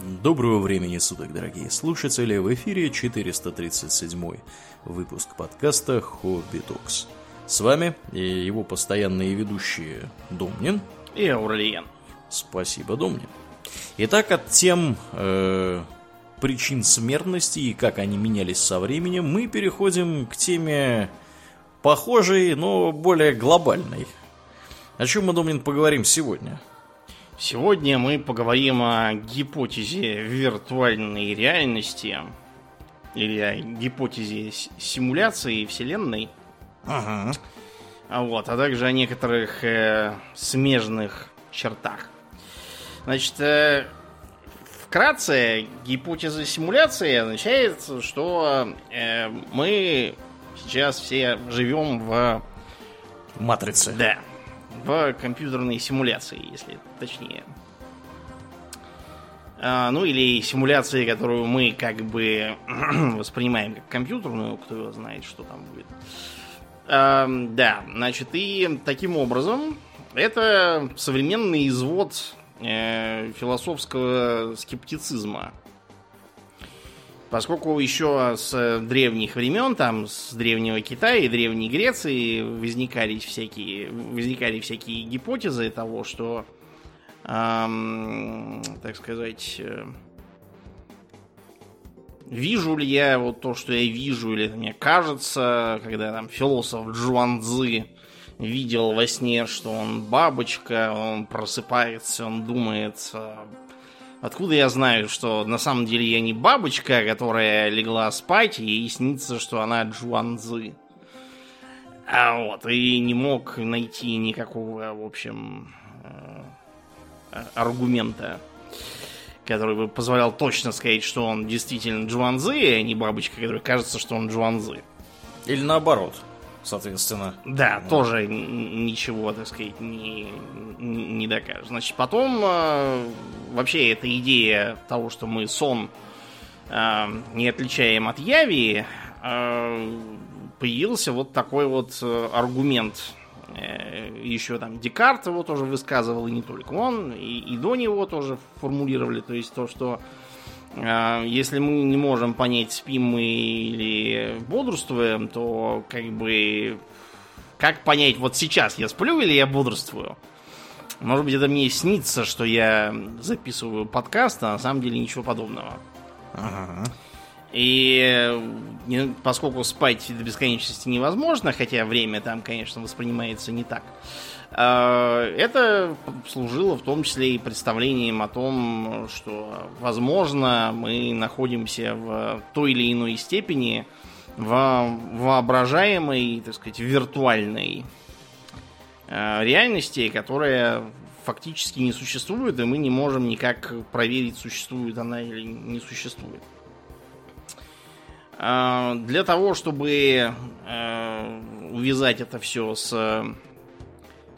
Доброго времени суток, дорогие слушатели! В эфире 437 выпуск подкаста «Хобби Токс». С вами и его постоянные ведущие Домнин и Аурлиен. Спасибо, Домнин. Итак, от тем э, причин смертности и как они менялись со временем, мы переходим к теме похожей, но более глобальной. О чем мы, Домнин, поговорим сегодня? Сегодня мы поговорим о гипотезе виртуальной реальности или о гипотезе симуляции Вселенной. Ага. Вот, а также о некоторых э, смежных чертах. Значит, э, вкратце, гипотеза симуляции означает, что э, мы сейчас все живем в... Матрице. Да, в компьютерной симуляции, если точнее. А, ну или симуляции, которую мы как бы воспринимаем как компьютерную, кто его знает, что там будет. А, да, значит, и таким образом это современный извод э, философского скептицизма. Поскольку еще с древних времен, там, с древнего Китая и древней Греции возникали всякие, возникали всякие гипотезы того, что, эм, так сказать, э, вижу ли я вот то, что я вижу, или это мне кажется, когда там философ Джуан Цзы видел во сне, что он бабочка, он просыпается, он думает Откуда я знаю, что на самом деле я не бабочка, которая легла спать, и ей снится, что она Джуанзы. А вот, и не мог найти никакого, в общем, э, аргумента, который бы позволял точно сказать, что он действительно Джуанзы, а не бабочка, которая кажется, что он Джуанзы. Или наоборот соответственно. Да, вот. тоже ничего, так сказать, не, не докажешь. Значит, потом э, вообще эта идея того, что мы сон э, не отличаем от яви, э, появился вот такой вот аргумент. Э, еще там Декарт его тоже высказывал, и не только он, и, и до него тоже формулировали, то есть то, что если мы не можем понять, спим мы или бодрствуем, то как бы... Как понять, вот сейчас я сплю или я бодрствую? Может быть, это мне снится, что я записываю подкаст, а на самом деле ничего подобного. Ага. И поскольку спать до бесконечности невозможно, хотя время там, конечно, воспринимается не так, а, это служило в том числе и представлением о том, что, возможно, мы находимся в той или иной степени в воображаемой, так сказать, виртуальной а, реальности, которая фактически не существует, и мы не можем никак проверить, существует она или не существует. А, для того, чтобы увязать это все с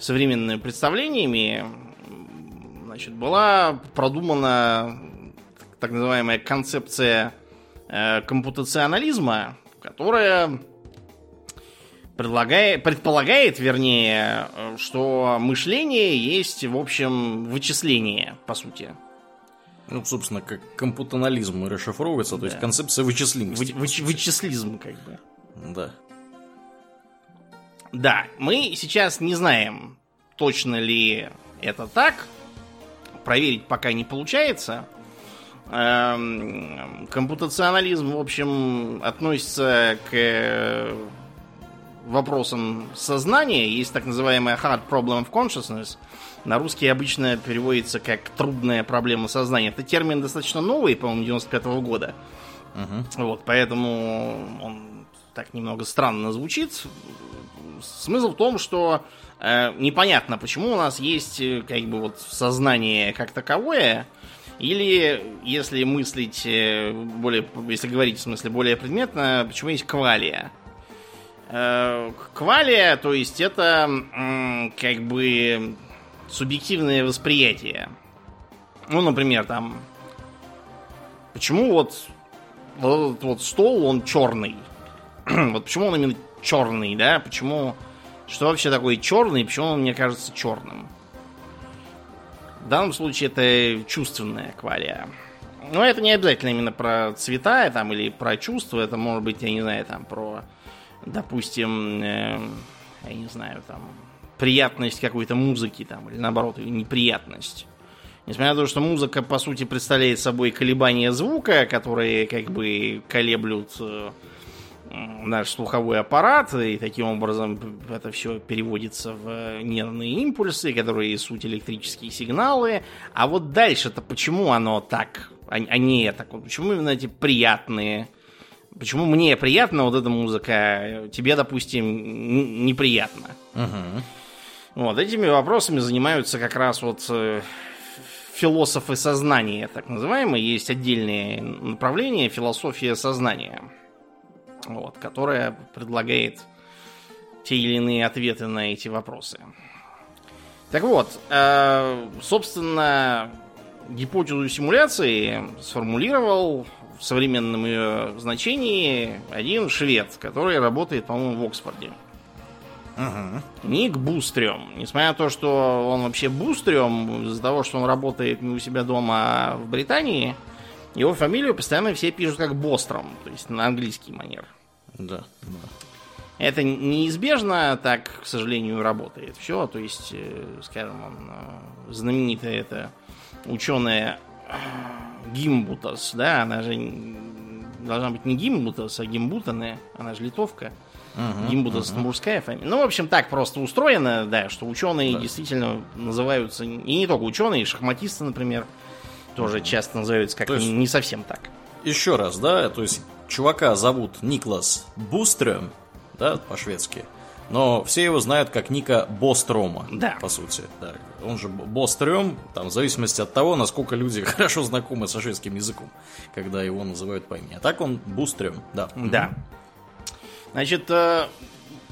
современными представлениями значит, была продумана так называемая концепция э, компутационализма, которая предлагает, предполагает, вернее, что мышление есть, в общем, вычисление, по сути. Ну, собственно, как компутанализм расшифровывается, да. то есть концепция вычислимости. Вы, вы, вычислизм, как бы. Да. Да, мы сейчас не знаем, точно ли это так. Проверить пока не получается. Эм, компутационализм, в общем, относится к вопросам сознания. Есть так называемая hard problem of consciousness. На русский обычно переводится как трудная проблема сознания. Это термин достаточно новый, по-моему, 95 -го года. Угу. Вот, поэтому он так немного странно звучит смысл в том, что э, непонятно, почему у нас есть э, как бы вот сознание как таковое, или если мыслить э, более, если говорить в смысле более предметно, почему есть квалия. Э, квалия, то есть это э, как бы субъективное восприятие. Ну, например, там, почему вот вот вот стол, он черный. вот почему он именно черный, да? Почему... Что вообще такое черный, почему он мне кажется черным? В данном случае это чувственная квалия. Но это не обязательно именно про цвета там, или про чувства. Это может быть, я не знаю, там про, допустим, э, я не знаю, там приятность какой-то музыки там, или наоборот, неприятность. Несмотря на то, что музыка, по сути, представляет собой колебания звука, которые как бы колеблют э, наш слуховой аппарат, и таким образом это все переводится в нервные импульсы, которые суть электрические сигналы. А вот дальше-то почему оно так, а, а не это? Почему именно эти приятные? Почему мне приятно вот эта музыка, а тебе, допустим, неприятно? Угу. Вот этими вопросами занимаются как раз вот э, философы сознания, так называемые. Есть отдельные направления философия сознания вот, которая предлагает те или иные ответы на эти вопросы. Так вот, э, собственно, гипотезу симуляции сформулировал в современном ее значении один швед, который работает, по-моему, в Оксфорде. Угу. Ник Бустрем. Несмотря на то, что он вообще Бустрем, из-за того, что он работает не у себя дома в Британии, его фамилию постоянно все пишут как Бостром, то есть на английский манер. Да, да. Это неизбежно, так, к сожалению, работает все. То есть, э, скажем, он, э, знаменитая эта ученая э, Гимбутас, да, она же должна быть не Гимбутас, а Гимбутане, она же литовка. Угу, Гимбутас угу. мужская фамилия. Ну, в общем, так просто устроено, да, что ученые Да. действительно называются, и не только ученые, шахматисты, например, тоже часто называются как есть- не совсем так. Еще раз, да, то есть чувака зовут Никлас Бустрем, да, по-шведски. Но все его знают как Ника Бострома, Да. по сути. Да. Он же Бострем, там, в зависимости от того, насколько люди хорошо знакомы со шведским языком, когда его называют по имени. А так он Бустрем, да. Да. Значит, э,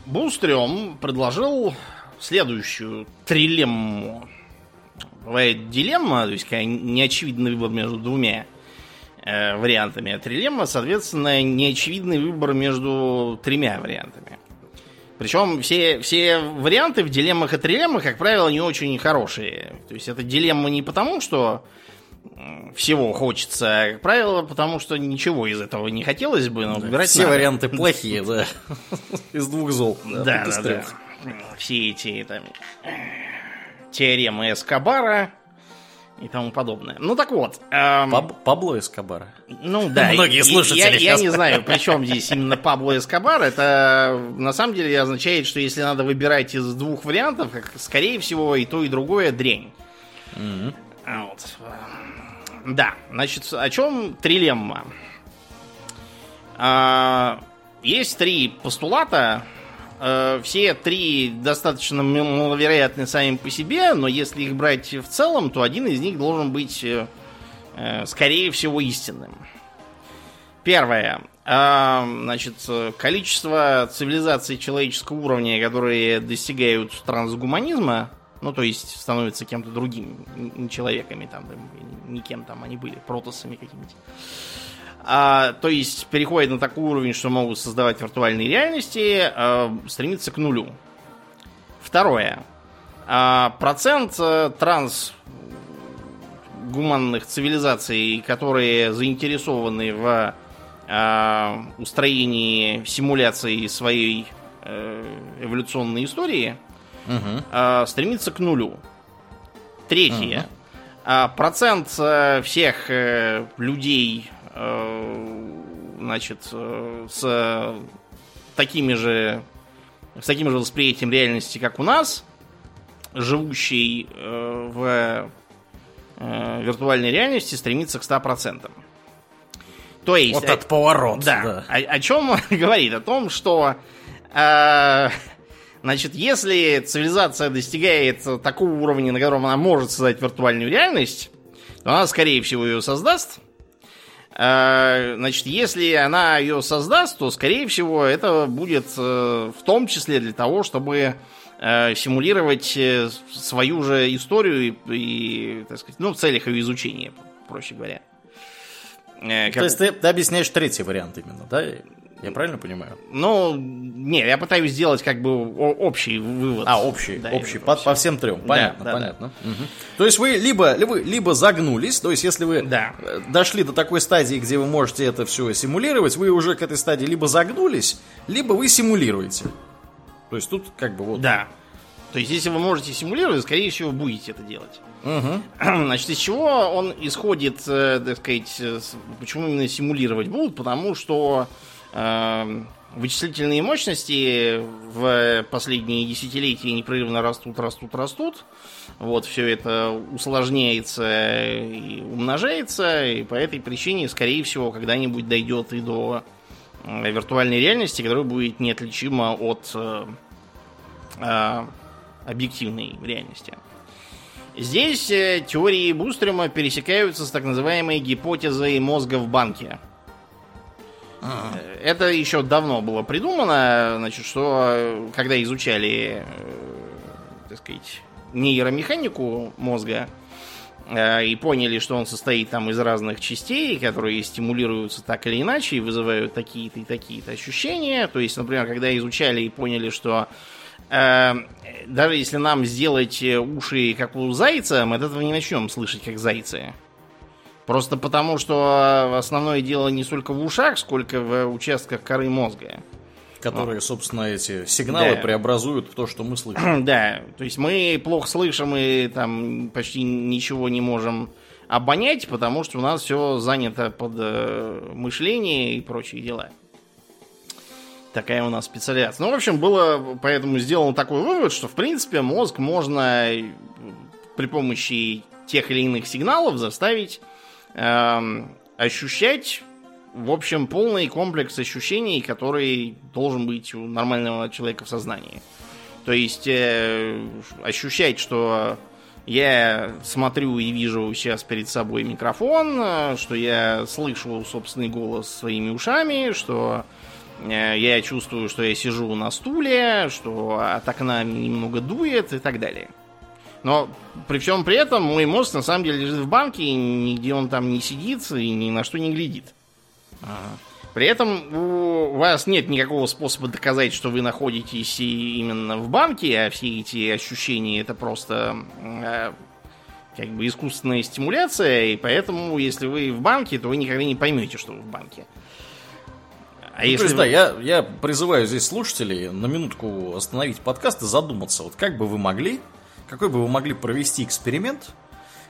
Бустрем предложил следующую трилемму. Бывает дилемма, то есть неочевидный выбор между двумя э, вариантами. А трилемма, соответственно, неочевидный выбор между тремя вариантами. Причем все, все варианты в дилеммах и трилеммах, как правило, не очень хорошие. То есть это дилемма не потому, что всего хочется, а, как правило, потому что ничего из этого не хотелось бы, но выбирать Все надо. варианты плохие, да. Из двух зол. Да, да, да. Все эти там, теоремы Эскобара и тому подобное. Ну так вот. эм, Паб- Пабло Эскобара. ну да. Многие слушатели я, я сейчас. не знаю, при чем здесь именно Пабло Эскобар. Это на самом деле означает, что если надо выбирать из двух вариантов, как, скорее всего, и то, и другое дрянь. Мгм. А Вот. Да, значит, о чем трилемма? А, есть три постулата. Э, Все три достаточно маловероятны сами по себе, но если их брать в целом, то один из них должен быть, э, э, скорее всего, истинным. Первое. А, Значит, количество цивилизаций человеческого уровня, которые достигают трансгуманизма, ну, то есть становятся кем-то другим, не человеками, там, не кем там они были, протосами какими-нибудь. А, то есть переходят на такой уровень, что могут создавать виртуальные реальности, а, стремится к нулю. Второе. А, процент э, транс гуманных цивилизаций, которые заинтересованы в а, устроении симуляции своей э, эволюционной истории, Мгм. а, стремится к нулю. Третье. А, процент э, всех э, людей, э, значит, э, с такими же с таким же восприятием реальности, как у нас, живущий э, в э, виртуальной реальности, стремится к 100%. То есть... Вот этот поворот. Да. О, о чем он говорит? О том, что э, значит, если цивилизация достигает такого уровня, на котором она может создать виртуальную реальность, то она, скорее всего, ее создаст. Э, Значит, если она ее создаст, то, скорее всего, это будет э, в том числе для того, чтобы э, симулировать свою же историю и, и, так сказать, ну, в целях ее изучения, проще говоря. Э, То как- есть ты, ты объясняешь третий вариант именно, да? Я правильно понимаю? Ну, не, я пытаюсь сделать как бы общий вывод. А, общий, да, общий, по, по всем трем. Понятно, да, да, понятно. Да. Угу. То есть вы либо, либо, либо загнулись, то есть если вы да. Э, дошли до такой стадии, где вы можете это все симулировать, вы уже к этой стадии либо загнулись, либо вы симулируете. То есть тут как бы вот... Да. То есть если вы можете симулировать, скорее всего, будете это делать. Угу. Значит, из чего он исходит, э, так сказать, почему именно симулировать будут? Потому что вычислительные мощности в последние десятилетия непрерывно растут, растут, растут. Вот, все это усложняется и умножается, и по этой причине, скорее всего, когда-нибудь дойдет и до э, виртуальной реальности, которая будет неотличима от э, э, объективной реальности. Здесь э, теории Бустрема пересекаются с так называемой гипотезой мозга в банке. А. Это еще давно было придумано, значит, что когда изучали, э, так сказать, нейромеханику мозга э, и поняли, что он состоит там из разных частей, которые стимулируются так или иначе и вызывают такие-то и такие-то ощущения. То есть, например, когда изучали и поняли, что э, даже если нам сделать уши как у зайца, мы от этого не начнем слышать как зайцы. Просто потому, что основное дело не столько в ушах, сколько в участках коры мозга. Которые, вот. собственно, эти сигналы да. преобразуют в то, что мы слышим. Да, то есть мы плохо слышим и там почти ничего не можем обонять, потому что у нас все занято под э, мышление и прочие дела. Такая у нас специализация. Ну, в общем, было поэтому сделан такой вывод, что, в принципе, мозг можно при помощи тех или иных сигналов заставить Эм, ощущать, в общем, полный комплекс ощущений, который должен быть у нормального человека в сознании. То есть э, ощущать, что я смотрю и вижу сейчас перед собой микрофон, что я слышу собственный голос своими ушами, что э, я чувствую, что я сижу на стуле, что от окна немного дует и так далее. Но при всем при этом мой мозг на самом деле лежит в банке, и нигде он там не сидит и ни на что не глядит. При этом у вас нет никакого способа доказать, что вы находитесь именно в банке, а все эти ощущения это просто э, как бы искусственная стимуляция, и поэтому, если вы в банке, то вы никогда не поймете, что вы в банке. А ну, если то есть, вы... да, я, я призываю здесь слушателей на минутку остановить подкаст и задуматься, вот как бы вы могли какой бы вы могли провести эксперимент,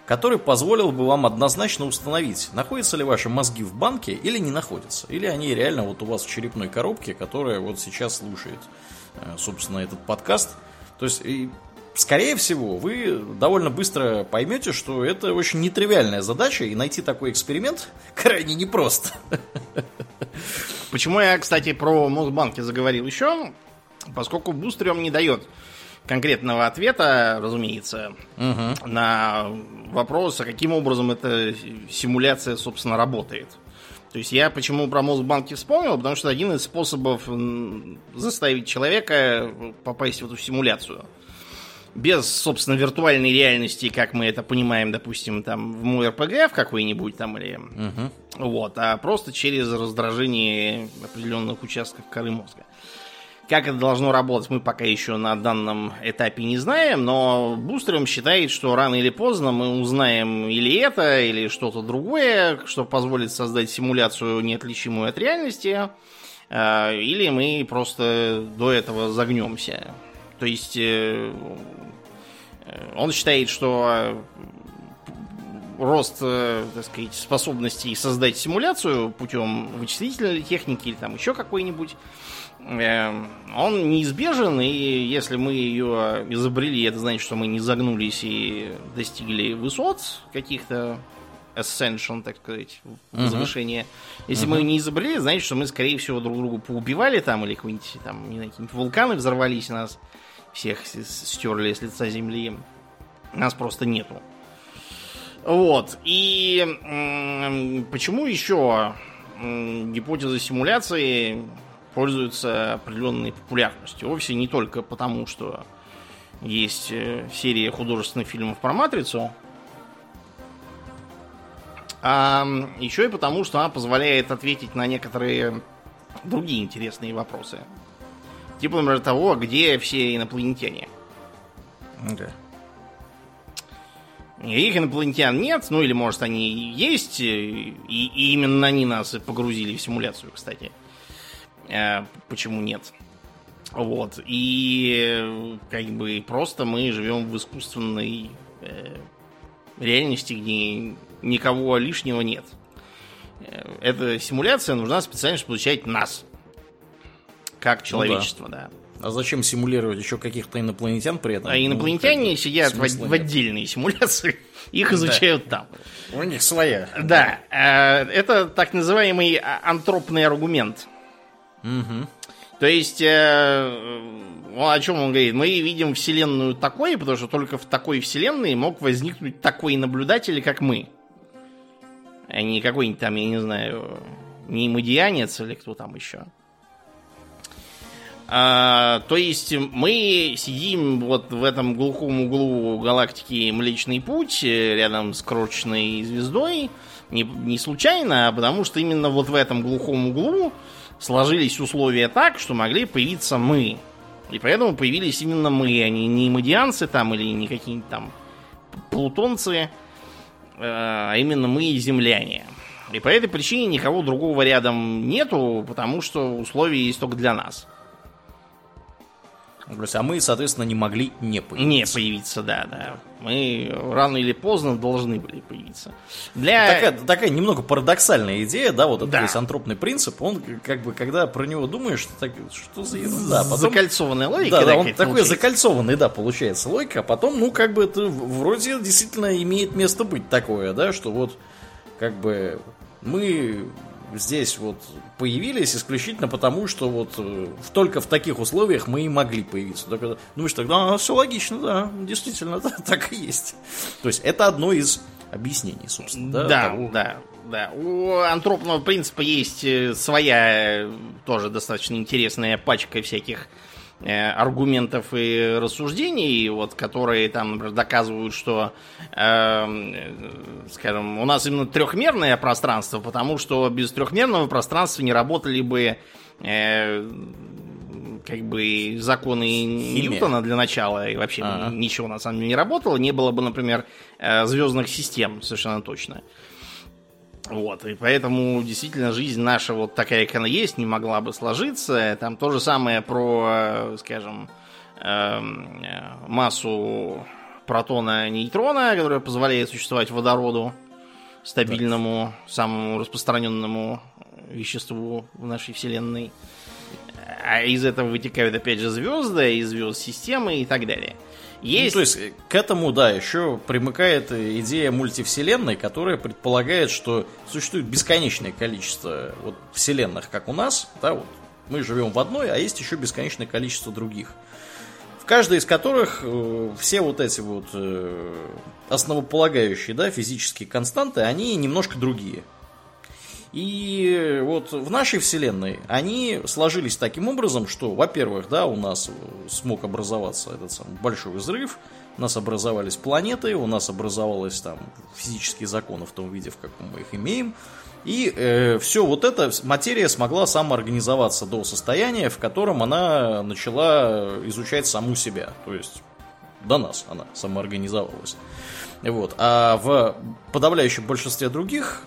который позволил бы вам однозначно установить, находятся ли ваши мозги в банке или не находятся. Или они реально вот у вас в черепной коробке, которая вот сейчас слушает, э, собственно, этот подкаст. То есть, и, скорее всего, вы довольно быстро поймете, что это очень нетривиальная задача, и найти такой эксперимент крайне непросто. Почему я, кстати, про Мосбанки заговорил еще? Поскольку Бустерем не дает конкретного ответа, разумеется, угу. на вопрос, а каким образом эта симуляция, собственно, работает. То есть я почему про Мосбанки вспомнил, потому что один из способов заставить человека попасть в эту симуляцию. Без, собственно, виртуальной реальности, как мы это понимаем, допустим, там в мой РПГ в какой-нибудь там или... Угу. Вот, а просто через раздражение определенных участков коры мозга. Как это должно работать, мы пока еще на данном этапе не знаем, но Бустером считает, что рано или поздно мы узнаем или это, или что-то другое, что позволит создать симуляцию, неотличимую от реальности, а, или мы просто до этого загнемся. То есть э, он считает, что рост, э, так сказать, способностей создать симуляцию путем вычислительной техники или там еще какой-нибудь он неизбежен, и если мы ее изобрели, это значит, что мы не загнулись и достигли высот каких-то ascension, так сказать. Uh-huh. Если uh-huh. мы не изобрели, значит, что мы, скорее всего, друг другу поубивали там, или какие-нибудь там, не знаю, какие-нибудь вулканы взорвались нас, всех стерли с лица земли. Нас просто нету. Вот. И почему еще гипотеза симуляции пользуется определенной популярностью. Вовсе не только потому, что есть э, серия художественных фильмов про Матрицу, а еще и потому, что она позволяет ответить на некоторые другие интересные вопросы. Типа, например, того, где все инопланетяне. Да. Их инопланетян нет, ну или может они есть, и, и именно они нас погрузили в симуляцию, кстати. Э, почему нет? Вот. И как бы просто мы живем в искусственной э, реальности, где никого лишнего нет. Э, эта симуляция нужна специально, чтобы получать нас. Как человечество, ну, да. да. А зачем симулировать еще каких-то инопланетян при этом? А инопланетяне ну, сидят в, в отдельной симуляции, их изучают да. там. У них своя. Да. Это так называемый а, антропный аргумент. Угу. То есть, э, о чем он говорит? Мы видим Вселенную такой, потому что только в такой Вселенной мог возникнуть такой наблюдатель, как мы. А не какой-нибудь там, я не знаю, не мадианец или кто там еще. А, то есть мы сидим вот в этом глухом углу галактики Млечный Путь, рядом с крошечной звездой, не, не случайно, а потому что именно вот в этом глухом углу сложились условия так, что могли появиться мы. И поэтому появились именно мы, а не, не мадианцы там или не какие-нибудь там плутонцы, э, а именно мы и земляне. И по этой причине никого другого рядом нету, потому что условия есть только для нас. А мы, соответственно, не могли не появиться. Не появиться, да, да. Мы рано или поздно должны были появиться. Для... Такая, такая немного парадоксальная идея, да, вот этот да. антропный принцип, он как бы, когда про него думаешь, что, так, что за ерунда. Потом... Закольцованная логика. Да, да, он такой получается. закольцованный, да, получается логика, а потом, ну, как бы это вроде действительно имеет место быть такое, да, что вот как бы мы здесь вот появились исключительно потому, что вот э, только в таких условиях мы и могли появиться. Только, думаешь, тогда а, все логично, да, действительно, да, так и есть. То есть это одно из объяснений, собственно. Да, да, того... да, да. У антропного принципа есть э, своя э, тоже достаточно интересная пачка всяких аргументов и рассуждений, вот, которые там, например, доказывают, что, э, скажем, у нас именно трехмерное пространство, потому что без трехмерного пространства не работали бы э, как бы законы Химия. Ньютона для начала, и вообще А-а. ничего на самом деле не работало, не было бы, например, э, звездных систем, совершенно точно. Вот, и поэтому действительно жизнь наша вот такая, как она есть, не могла бы сложиться. Там то же самое про, скажем, эм, э, массу протона-нейтрона, которая позволяет существовать водороду, стабильному, да. самому распространенному веществу в нашей Вселенной. А из этого вытекают опять же звезды, из звезд системы и так далее. Есть... Ну, то есть к этому, да, еще примыкает идея мультивселенной, которая предполагает, что существует бесконечное количество вот, вселенных, как у нас, да, вот мы живем в одной, а есть еще бесконечное количество других. В каждой из которых э, все вот эти вот э, основополагающие, да, физические константы, они немножко другие. И вот в нашей вселенной они сложились таким образом, что, во-первых, да, у нас смог образоваться этот самый большой взрыв, у нас образовались планеты, у нас образовались там физические законы в том виде, в каком мы их имеем. И э, все вот это, материя смогла самоорганизоваться до состояния, в котором она начала изучать саму себя. То есть до нас она самоорганизовалась. Вот. А в подавляющем большинстве других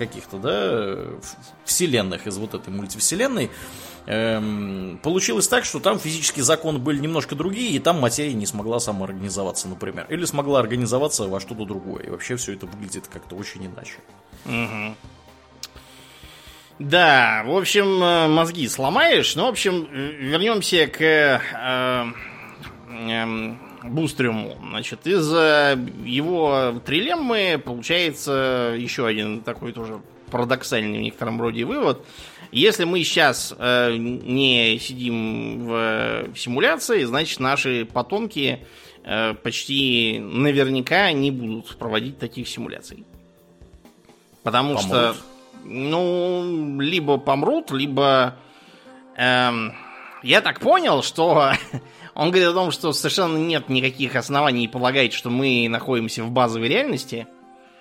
каких-то, да, вселенных из вот этой мультивселенной, эм, получилось так, что там физические законы были немножко другие, и там материя не смогла самоорганизоваться, например. Или смогла организоваться во что-то другое. И вообще все это выглядит как-то очень иначе. Угу. Да, в общем, э, мозги сломаешь. Ну, в общем, вернемся к э, э, Бустрюму. Значит, из его трилеммы получается еще один такой тоже парадоксальный в некотором роде вывод. Если мы сейчас э, не сидим в симуляции, значит наши потомки э, почти наверняка не будут проводить таких симуляций. Потому помрут. что, ну, либо помрут, либо... Эм, я так понял, что Он говорит о том, что совершенно нет никаких оснований полагать, что мы находимся в базовой реальности.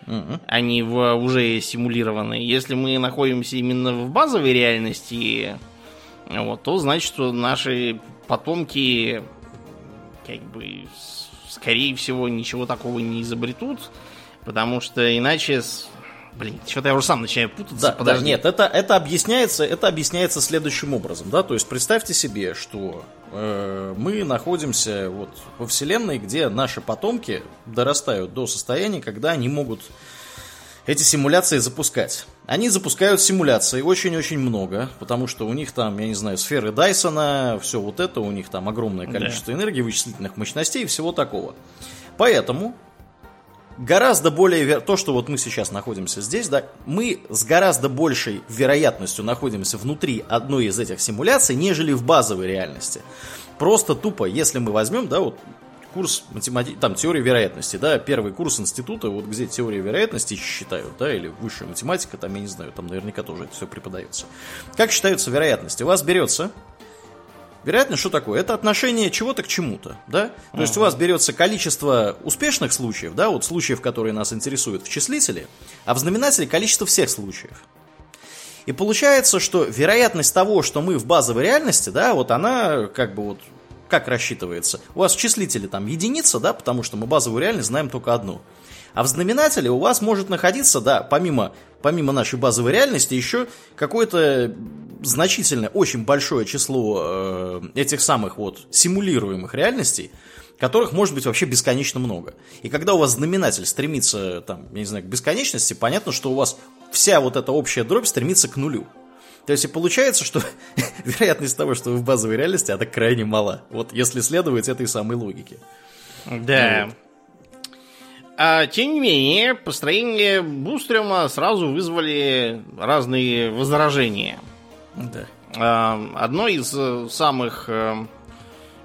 угу. а не в уже симулированной. Если мы находимся именно в базовой реальности, вот, то значит, что наши потомки как бы скорее всего ничего такого не изобретут, потому что иначе Блин, что-то я уже сам начинаю путаться. Да, Подожди. да, нет, это, это, объясняется, это объясняется следующим образом, да, то есть представьте себе, что мы находимся вот во Вселенной, где наши потомки дорастают до состояния, когда они могут эти симуляции запускать. Они запускают симуляции очень-очень много, потому что у них там, я не знаю, сферы Дайсона, все вот это, у них там огромное количество да. энергии, вычислительных мощностей и всего такого. Поэтому гораздо более... То, что вот мы сейчас находимся здесь, да, мы с гораздо большей вероятностью находимся внутри одной из этих симуляций, нежели в базовой реальности. Просто тупо, если мы возьмем, да, вот курс математи... там теории вероятности, да, первый курс института, вот где теория вероятности считают, да, или высшая математика, там, я не знаю, там наверняка тоже это все преподается. Как считаются вероятности? У вас берется Вероятность что такое? Это отношение чего-то к чему-то, да? То uh-huh. есть у вас берется количество успешных случаев, да, вот случаев, которые нас интересуют в числителе, а в знаменателе количество всех случаев. И получается, что вероятность того, что мы в базовой реальности, да, вот она как бы вот как рассчитывается? У вас в числителе там единица, да, потому что мы базовую реальность знаем только одну. А в знаменателе у вас может находиться, да, помимо, помимо нашей базовой реальности, еще какое-то значительное, очень большое число э, этих самых вот симулируемых реальностей, которых может быть вообще бесконечно много. И когда у вас знаменатель стремится, там, я не знаю, к бесконечности, понятно, что у вас вся вот эта общая дробь стремится к нулю. То есть и получается, что вероятность того, что вы в базовой реальности, она крайне мала. Вот если следовать этой самой логике. Да. Вот. А, тем не менее, построение Бустрема сразу вызвали разные возражения. Да. А, одно из э, самых, э,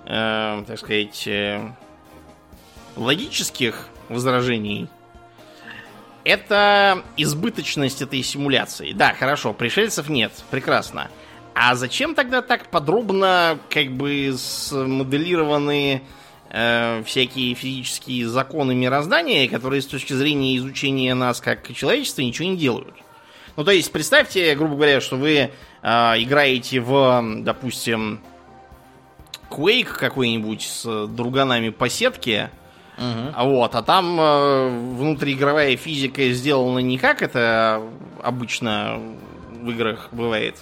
э, так сказать, э, логических возражений это избыточность этой симуляции. Да, хорошо, пришельцев нет, прекрасно. А зачем тогда так подробно, как бы, смоделированы э, всякие физические законы мироздания, которые с точки зрения изучения нас как человечества ничего не делают. Ну, то есть, представьте, грубо говоря, что вы э, играете в, допустим, Quake какой-нибудь с друганами по сетке, uh вот, а там э, внутриигровая физика сделана не как это обычно в играх бывает,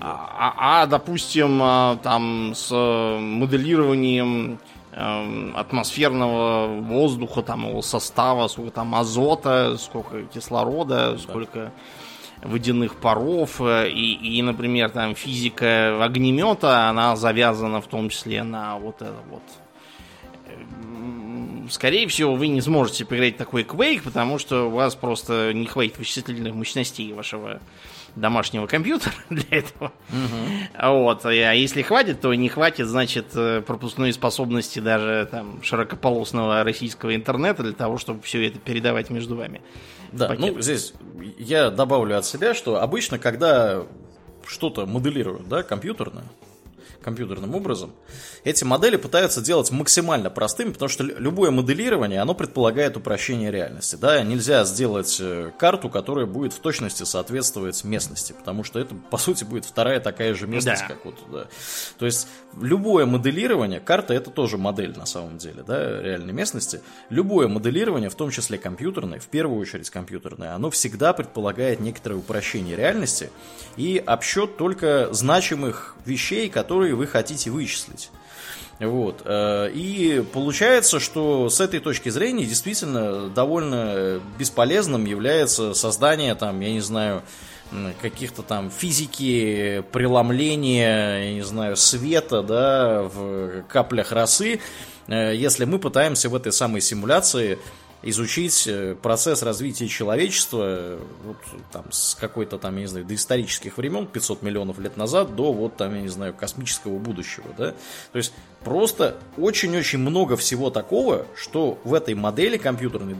а, а, а допустим, э, там с моделированием атмосферного воздуха, там его состава, сколько там азота, сколько кислорода, да. сколько водяных паров э, и, и, например, там физика огнемета, она завязана в том числе на вот это вот. Эм, скорее всего, вы не сможете поиграть такой Quake, потому что у вас просто не хватит вычислительных мощностей вашего домашнего компьютера для этого. Угу. Вот. А если хватит, то не хватит, значит, э, пропускной способности даже там широкополосного российского интернета для того, чтобы все это передавать между вами. Да, Пакет. ну здесь я добавлю от себя, что обычно, когда что-то моделируют, да, компьютерно, компьютерным образом, эти модели пытаются делать максимально простыми, потому что любое моделирование, оно предполагает упрощение реальности. Да? Нельзя сделать э, карту, которая будет в точности соответствовать местности, потому что это, по сути, будет вторая такая же местность, да. как вот, да. То есть, любое моделирование, карта это тоже модель на самом деле, да, реальной местности, любое моделирование, в том числе компьютерное, в первую очередь компьютерное, оно всегда предполагает некоторое упрощение реальности и обсчет только значимых вещей, которые вы хотите вычислить. Вот. Э, и получается, что с этой точки зрения действительно довольно бесполезным является создание, там, я не знаю, каких-то там физики, преломления, я не знаю, света, да, в каплях росы, э, если мы пытаемся в этой самой симуляции изучить э, процесс развития человечества вот, там, с какой-то там, я не знаю, доисторических времен, 500 миллионов лет назад, до вот там, я не знаю, космического будущего, да. То есть просто очень-очень много всего такого, что в этой модели компьютерной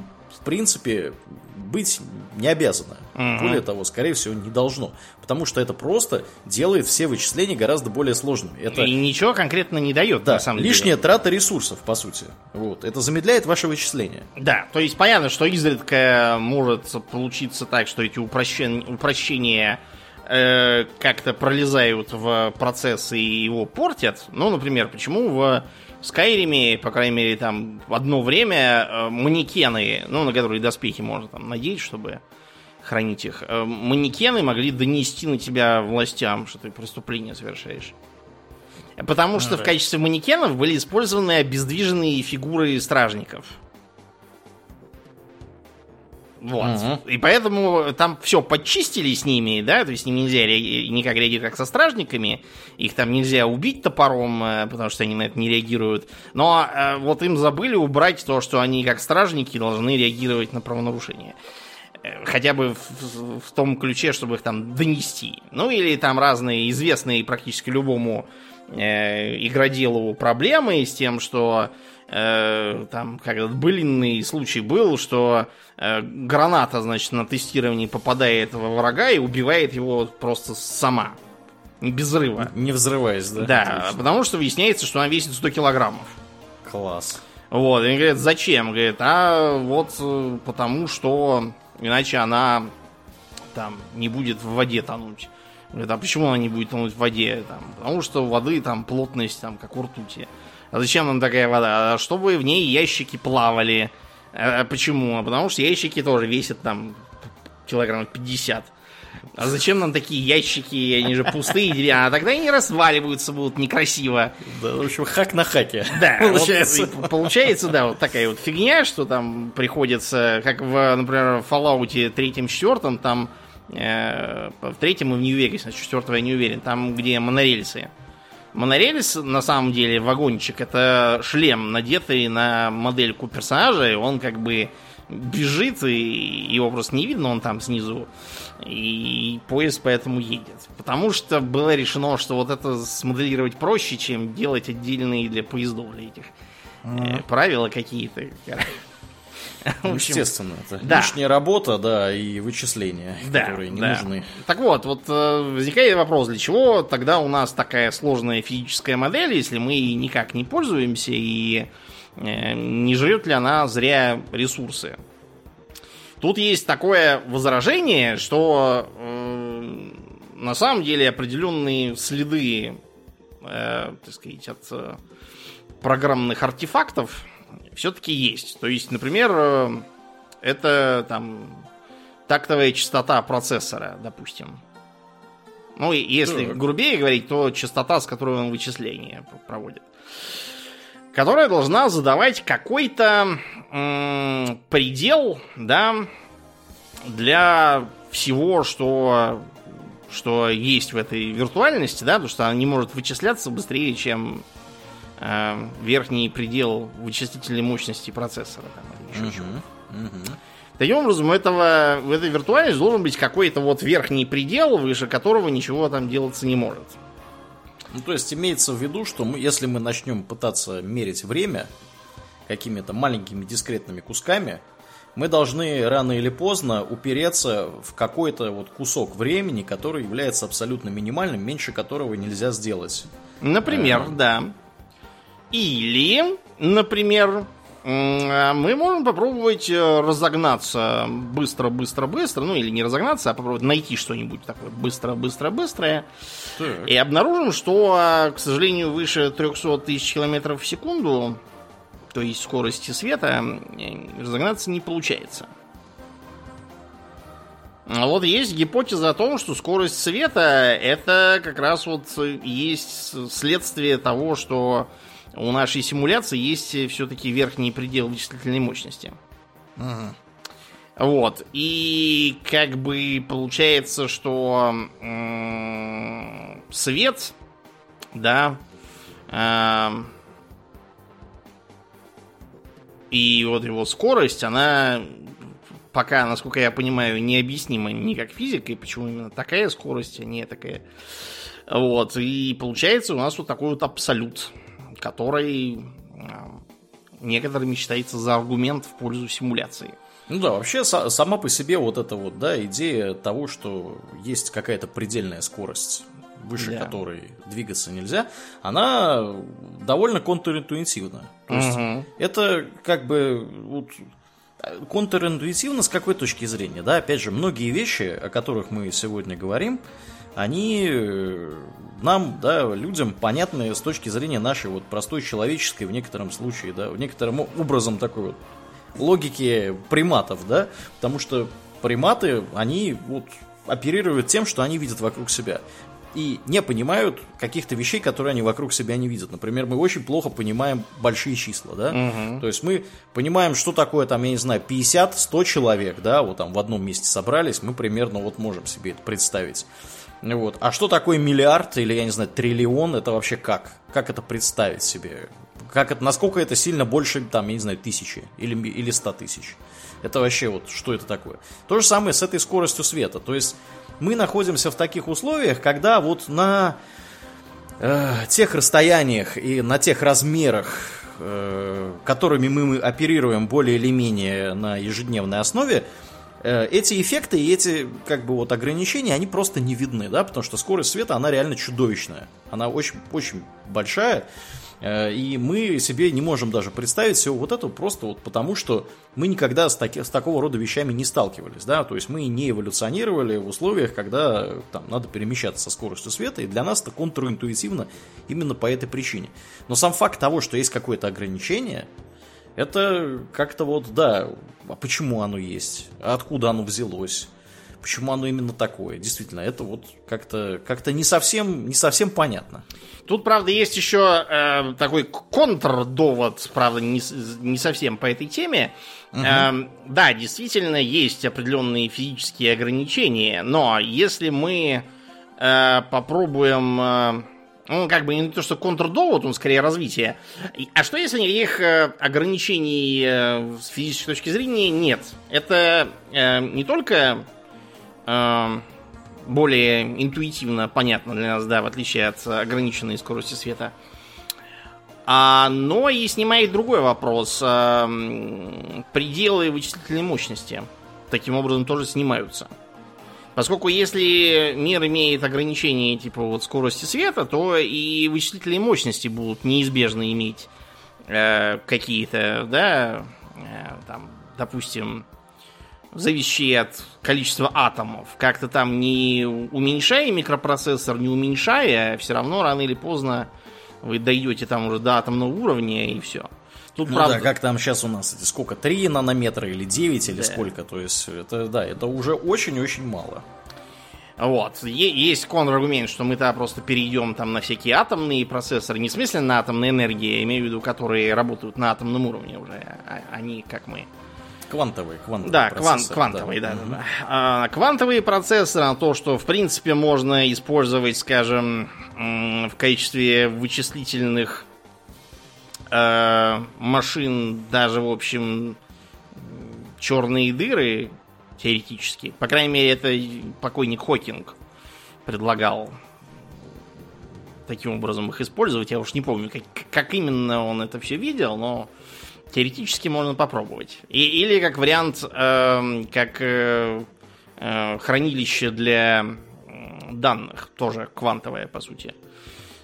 принципе, быть не обязано. Мгм. Более того, скорее всего, не должно. Потому что это просто делает все вычисления гораздо более сложными. Это И ничего конкретно не дает, да, на самом лишняя деле. трата ресурсов, по сути. Вот. Это замедляет ваше вычисление. Да, то есть понятно, что изредка может получиться так, что эти упрощен- упрощения э, как-то пролезают в процесс и его портят. Ну, например, почему в Скайриме, по крайней мере, там одно время э, манекены, ну, на которые доспехи можно там надеть, чтобы хранить их, э, манекены могли донести на тебя властям, что ты преступление совершаешь. Потому что в качестве манекенов были использованы обездвиженные фигуры стражников. Вот. Мгм. И поэтому там все подчистили с ними, да, то есть с ними нельзя никак реагировать как со стражниками, их там нельзя убить топором, э, потому что они на это не реагируют. Но э, вот им забыли убрать то, что они как стражники должны реагировать на правонарушение. Э, Хотя бы в, в- том ключе, чтобы их там донести. Ну или там разные известные практически любому э, игроделу проблемы с тем, что э, там как этот былинный случай был, что граната, значит, на тестировании попадает во врага и убивает его просто сама. Без взрыва. Не взрываясь, да? Да, Отлично. потому что выясняется, что она весит 100 килограммов. Класс. Вот, и они говорят, зачем? Говорит, а вот э, потому что иначе она там не будет в воде тонуть. Говорит, а почему она не будет тонуть в воде? Там, потому что у воды там плотность, там, как у ртути. А зачем нам такая вода? А чтобы в ней ящики плавали. А почему? А потому что ящики тоже весят там килограмм 50. А зачем нам такие ящики? Они же пустые, деревянные. А тогда они разваливаются будут некрасиво. Да, в общем, хак на хаке. Да, получается. вот, получается, да, вот такая вот фигня, что там приходится, как в, например, в Fallout третьем, четвертом, там э, в третьем и в Нью-Вегасе, значит, четвертого я не уверен, там, где монорельсы. Монорельс, на самом деле, вагончик, это шлем, надетый на модельку персонажа, и он как бы бежит, и его просто не видно, он там снизу, и поезд поэтому едет. Потому что было решено, что вот это смоделировать проще, чем делать отдельные для поездов для этих э, правила какие-то. В общем, Естественно, это да. лишняя работа, да, и вычисления, да, которые не да. нужны. Так вот, вот э, возникает вопрос, для чего тогда у нас такая сложная физическая модель, если мы никак не пользуемся и э, не жрет ли она зря ресурсы? Тут есть такое возражение, что э, на самом деле определенные следы, э, так сказать, от э, программных артефактов все-таки есть. То есть, например, э, это там тактовая частота процессора, допустим. Ну, если Так. грубее говорить, то частота, с которой он вычисления проводит. Которая должна задавать какой-то м, предел, да, для всего, что, что есть в этой виртуальности, да, потому что она не может вычисляться быстрее, чем э, верхний предел вычислительной мощности процессора. Там, или еще мгм. Таким образом, у этого, в этой виртуальности должен быть какой-то вот верхний предел, выше которого ничего там делаться не может. Ну, то есть имеется в виду, что мы, если мы начнем пытаться мерить время какими-то маленькими дискретными кусками, мы должны рано или поздно упереться в какой-то вот кусок времени, который является абсолютно минимальным, меньше которого нельзя сделать. Например, Ага. да. Или, например, м, мы можем попробовать э, разогнаться быстро-быстро-быстро, ну или не разогнаться, а попробовать найти что-нибудь такое быстро-быстро-быстрое. Так. И обнаружим, что, а, к сожалению, выше 300 тысяч километров в секунду, то есть скорости света, разогнаться не получается. А вот есть гипотеза о том, что скорость света это как раз вот есть следствие того, что у нашей симуляции есть все-таки верхний предел вычислительной мощности. Мгм. Вот. И как бы получается, что м, свет, да, ам, и вот его скорость, она пока, насколько я понимаю, необъяснима никак физикой, почему именно такая скорость, а не такая. Вот. И получается у нас вот такой вот абсолют, который некоторыми считается за аргумент в пользу симуляции. Ну да, вообще сама по себе вот эта вот, да, идея того, что есть какая-то предельная скорость выше да. которой двигаться нельзя, она довольно контринтуитивна. То есть угу. это как бы вот, контринтуитивно с какой точки зрения, да, опять же, многие вещи, о которых мы сегодня говорим, они э, нам, да, людям понятны с точки зрения нашей вот простой человеческой в некотором случае, да, в некотором образом такой вот логики приматов, да, потому что приматы, они вот оперируют тем, что они видят вокруг себя и не понимают каких-то вещей, которые они вокруг себя не видят. Например, мы очень плохо понимаем большие числа, да? Угу. То есть мы понимаем, что такое там, я не знаю, 50-100 человек, да, вот там в одном месте собрались, мы примерно вот можем себе это представить. Вот. А что такое миллиард или, я не знаю, триллион, это вообще как? Как это представить себе? Как это, насколько это сильно больше, там, я не знаю, тысячи или, или ста тысяч? Это вообще вот, что это такое? То же самое с этой скоростью света. То есть мы находимся в таких условиях, когда вот на э, тех расстояниях и на тех размерах, э, которыми мы оперируем более или менее на ежедневной основе, эти эффекты и эти как бы вот ограничения, они просто не видны, да, потому что скорость света, она реально чудовищная. Она очень, очень большая. Э, и мы себе не можем даже представить всего вот этого просто вот потому, что мы никогда с, таки, с такого рода вещами не сталкивались, да, то есть мы не эволюционировали в условиях, когда там надо перемещаться со скоростью света, и для нас это контринтуитивно именно по этой причине. Но сам факт того, что есть какое-то ограничение, это как-то вот, да, а почему оно есть, а откуда оно взялось, почему оно именно такое. Действительно, это вот как-то как не, совсем, не совсем понятно. Тут, правда, есть еще э, такой контрдовод, правда, не, не совсем по этой теме. Угу. Э, да, действительно, есть определенные физические ограничения, но если мы э, попробуем... Э, ну, как бы не то, что контрдовод, он скорее развитие. А что если никаких э, ограничений э, с физической точки зрения нет? Это э, не только более интуитивно понятно для нас, да, в отличие от ограниченной скорости света. А, но и снимает другой вопрос. Пределы вычислительной мощности таким образом тоже снимаются. Поскольку если мир имеет ограничения типа вот скорости света, то и вычислительные мощности будут неизбежно иметь э, какие-то, да, э, там, допустим, зависящие от количества атомов. Как-то там не уменьшая микропроцессор, не уменьшая, все равно рано или поздно вы дойдете там уже до атомного уровня и все. Тут, ну правда... да, как там сейчас у нас, эти сколько, 3 нанометра или 9 или да. сколько, то есть это, да, это уже очень-очень мало. Вот. Есть контраргумент, что мы-то просто перейдем там на всякие атомные процессоры. Не в смысле на атомные энергии, я имею в виду, которые работают на атомном уровне уже. А они, как мы, Квантовые, квантовые да, кван, квантовые, да. да, да, да. А, квантовые процессоры, то, что в принципе можно использовать, скажем, в качестве вычислительных э, машин, даже, в общем, черные дыры, теоретически. По крайней мере, это покойник Хокинг предлагал таким образом их использовать. Я уж не помню, как, как именно он это все видел, но теоретически можно попробовать. И, или как вариант, э, как э, хранилище для данных, тоже квантовое, по сути.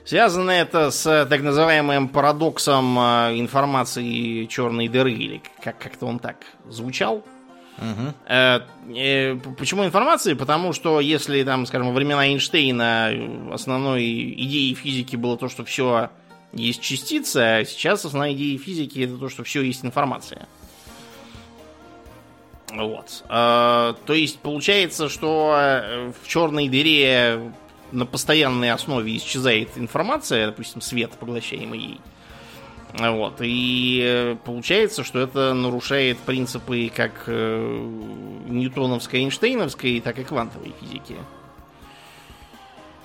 Связано это с так называемым парадоксом э, информации черной дыры, или как- как-то он так звучал. Угу. Э, э, почему информации? Потому что если там, скажем, во времена Эйнштейна основной идеей физики было то, что все есть частица, а сейчас основная идея физики это то, что все есть информация. Вот. А, то есть получается, что э, в черной дыре на постоянной основе исчезает информация, допустим, свет, поглощаемый ей. Вот. И получается, что это нарушает принципы как э, ньютоновской, эйнштейновской, так и квантовой физики.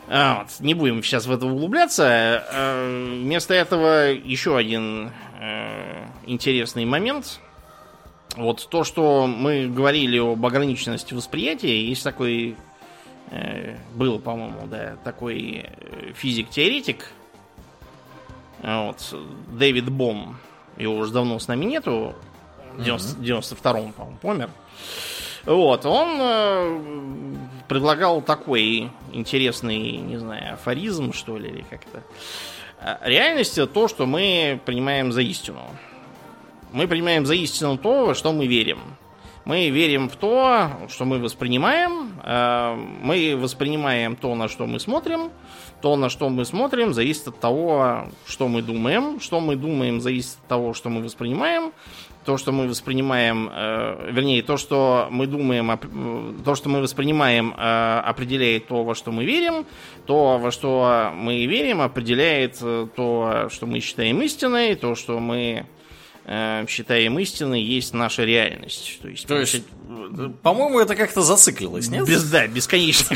А, вот, не будем сейчас в это углубляться. А, вместо этого еще один э, интересный момент. Вот то, что мы говорили об ограниченности восприятия, есть такой, был, по-моему, да, такой э, физик-теоретик, вот, Дэвид Бом, его уже давно с нами нету, в 90, 92-м, по-моему, помер. Вот, он э, предлагал такой интересный, не знаю, афоризм, что ли, или как это. А, реальность это то, что мы принимаем за истину. Мы принимаем за истину то, во что мы верим. Мы верим в то, что мы воспринимаем. Э, мы воспринимаем то, на что мы смотрим. То, на что мы смотрим, зависит от того, что мы думаем. Что мы думаем, зависит от того, что мы воспринимаем то, что мы воспринимаем, э, вернее, то, что мы думаем, э, то, что мы воспринимаем, э, определяет то, во что мы верим, то, во что мы верим, определяет э, то, что мы считаем истиной, то, что мы э, считаем истиной, есть наша реальность. То есть, то есть по-моему, это как-то зациклилось, нет? Без, да, бесконечно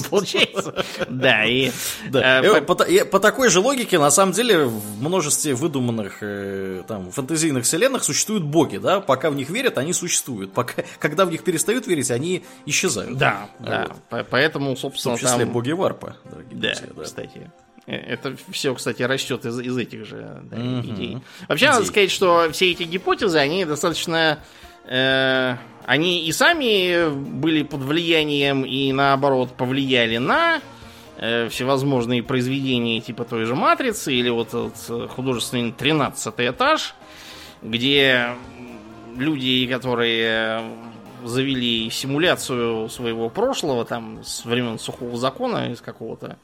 получается. Да, и... Э, по, по, такой же логике, на самом деле, в множестве выдуманных э, там фэнтезийных вселенных существуют боги, да? Пока в них верят, они существуют. Пока, когда в них перестают верить, они исчезают. Да, да. Поэтому, собственно, В том числе боги варпа, дорогие друзья. Да, кстати. Э, это все, кстати, растет из, из этих же да, mm-hmm. идей. Вообще, идей. надо сказать, что все эти гипотезы, они достаточно э, они и сами были под влиянием и наоборот повлияли на э, всевозможные произведения типа той же Матрицы или вот этот художественный 13 этаж, где люди, которые завели симуляцию своего прошлого, там, с времен сухого закона из какого-то,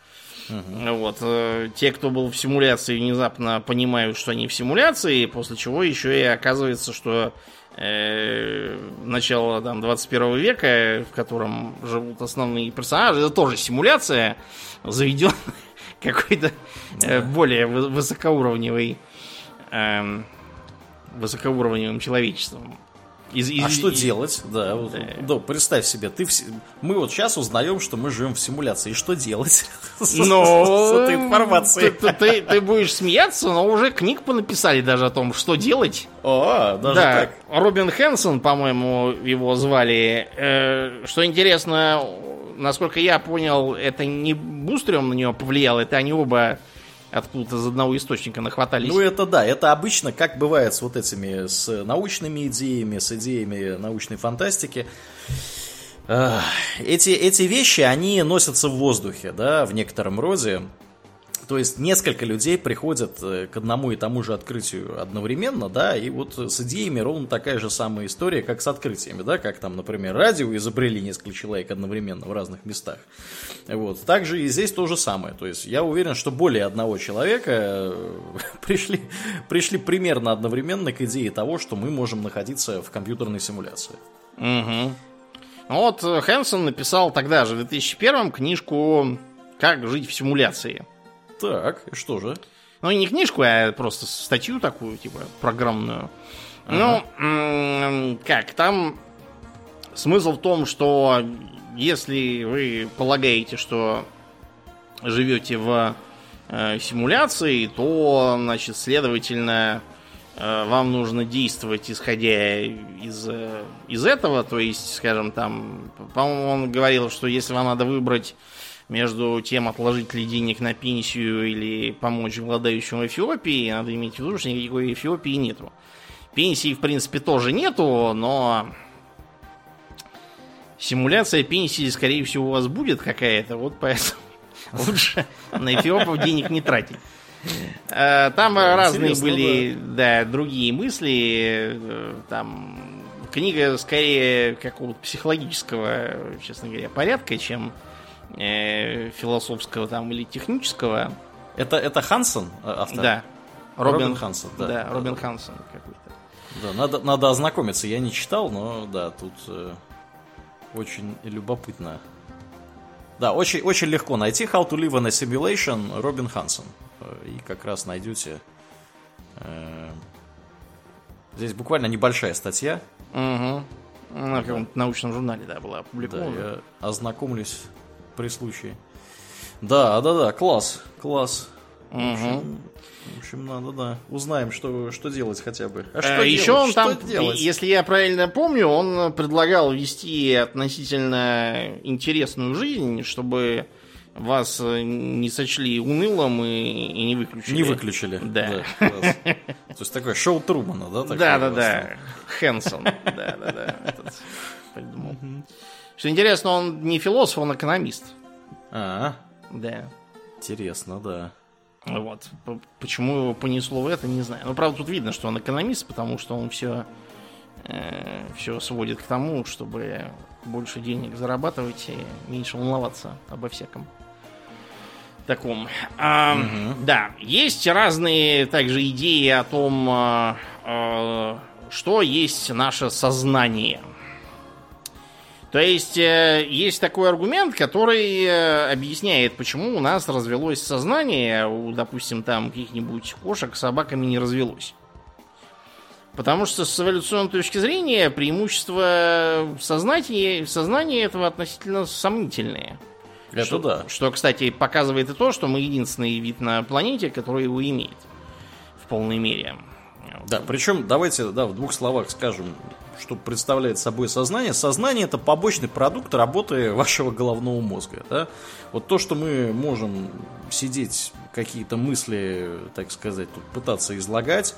Угу. Вот. Э, те, кто был в симуляции, внезапно понимают, что они в симуляции, после чего еще и оказывается, что э, начало там, 21 века, в котором живут основные персонажи, это тоже симуляция, заведен какой-то э, более высокоуровневый э, высокоуровневым человечеством. Из, из, а что из... делать? Да, да. да, представь себе, ты в... мы вот сейчас узнаем, что мы живем в симуляции. И что делать но... с этой информацией? Ты, ты, ты будешь смеяться, но уже книг понаписали даже о том, что делать. О, даже да. так. Робин Хэнсон, по-моему, его звали. Э, что интересно, насколько я понял, это не Бустрем на него повлияло, это они оба откуда-то из одного источника нахватались. Ну, это да, это обычно, как бывает с вот этими, с научными идеями, с идеями научной фантастики. Эти, эти вещи, они носятся в воздухе, да, в некотором роде. То есть несколько людей приходят э, к одному и тому же открытию одновременно, да, и вот с идеями ровно такая же самая история, как с открытиями, да, как там, например, радио изобрели несколько человек одновременно в разных местах. Вот. Также и здесь то же самое. То есть я уверен, что более одного человека э, пришли, пришли примерно одновременно к идее того, что мы можем находиться в компьютерной симуляции. Угу. Вот Хэнсон написал тогда же, в 2001 книжку «Как жить в симуляции». Так, что же? Ну, не книжку, а просто статью такую, типа, программную. Ага. Ну, как, там смысл в том, что если вы полагаете, что живете в э, симуляции, то, значит, следовательно, э, вам нужно действовать исходя из, э, из этого. То есть, скажем, там, по-моему, он говорил, что если вам надо выбрать между тем, отложить ли денег на пенсию или помочь владающему Эфиопии, надо иметь в виду, что никакой Эфиопии нету. Пенсии, в принципе, тоже нету, но симуляция пенсии, скорее всего, у вас будет какая-то, вот поэтому лучше на эфиопов денег не тратить. Э, там разные были, да, другие мысли. Э, там книга скорее какого-то психологического, честно говоря, порядка, чем э, философского там или технического. Это, это Хансен э, автор? Да. Робин, Робин Хансен, да. Да, Робин Хансен какой-то. Да, надо, надо ознакомиться. Я не читал, но да, тут э, очень любопытно. Да, очень, очень легко найти How to Live in a Simulation Робин Хансен. Э, и как раз найдете... Э, здесь буквально небольшая статья. Угу. На каком-то научном журнале, да, была опубликована. Да, я ознакомлюсь при случае. Да, да, да, класс, класс. Угу. В, общем, в общем, надо, да. Узнаем, что, что делать хотя бы. А что а, Еще он что там, делать? если я правильно помню, он предлагал вести относительно интересную жизнь, чтобы вас э, не сочли унылым и, и не выключили. Не выключили. Да. да То есть такое шоу Трумана, да? Да, да, да. Хэнсон. Да, да, да. Придумал. Что интересно, он не философ, он экономист. А, Да. интересно, да. Вот. Почему его понесло в это, не знаю. Но правда тут видно, что он экономист, потому что он все, э, все сводит к тому, чтобы больше денег зарабатывать и меньше волноваться обо всяком таком. А, угу. Да, есть разные также идеи о том, а, что есть наше сознание. То есть э, есть такой аргумент, который э, объясняет, почему у нас развелось сознание, у, допустим, там каких-нибудь кошек собаками не развелось. Потому что с эволюционной точки зрения преимущества сознания, сознания этого относительно сомнительные. Это что, да. Что, кстати, показывает и то, что мы единственный вид на планете, который его имеет в полной мере. Да, причем давайте да, в двух словах скажем, что представляет собой сознание. Сознание это побочный продукт работы вашего головного мозга. Да? Вот то, что мы можем сидеть, какие-то мысли, так сказать, тут пытаться излагать,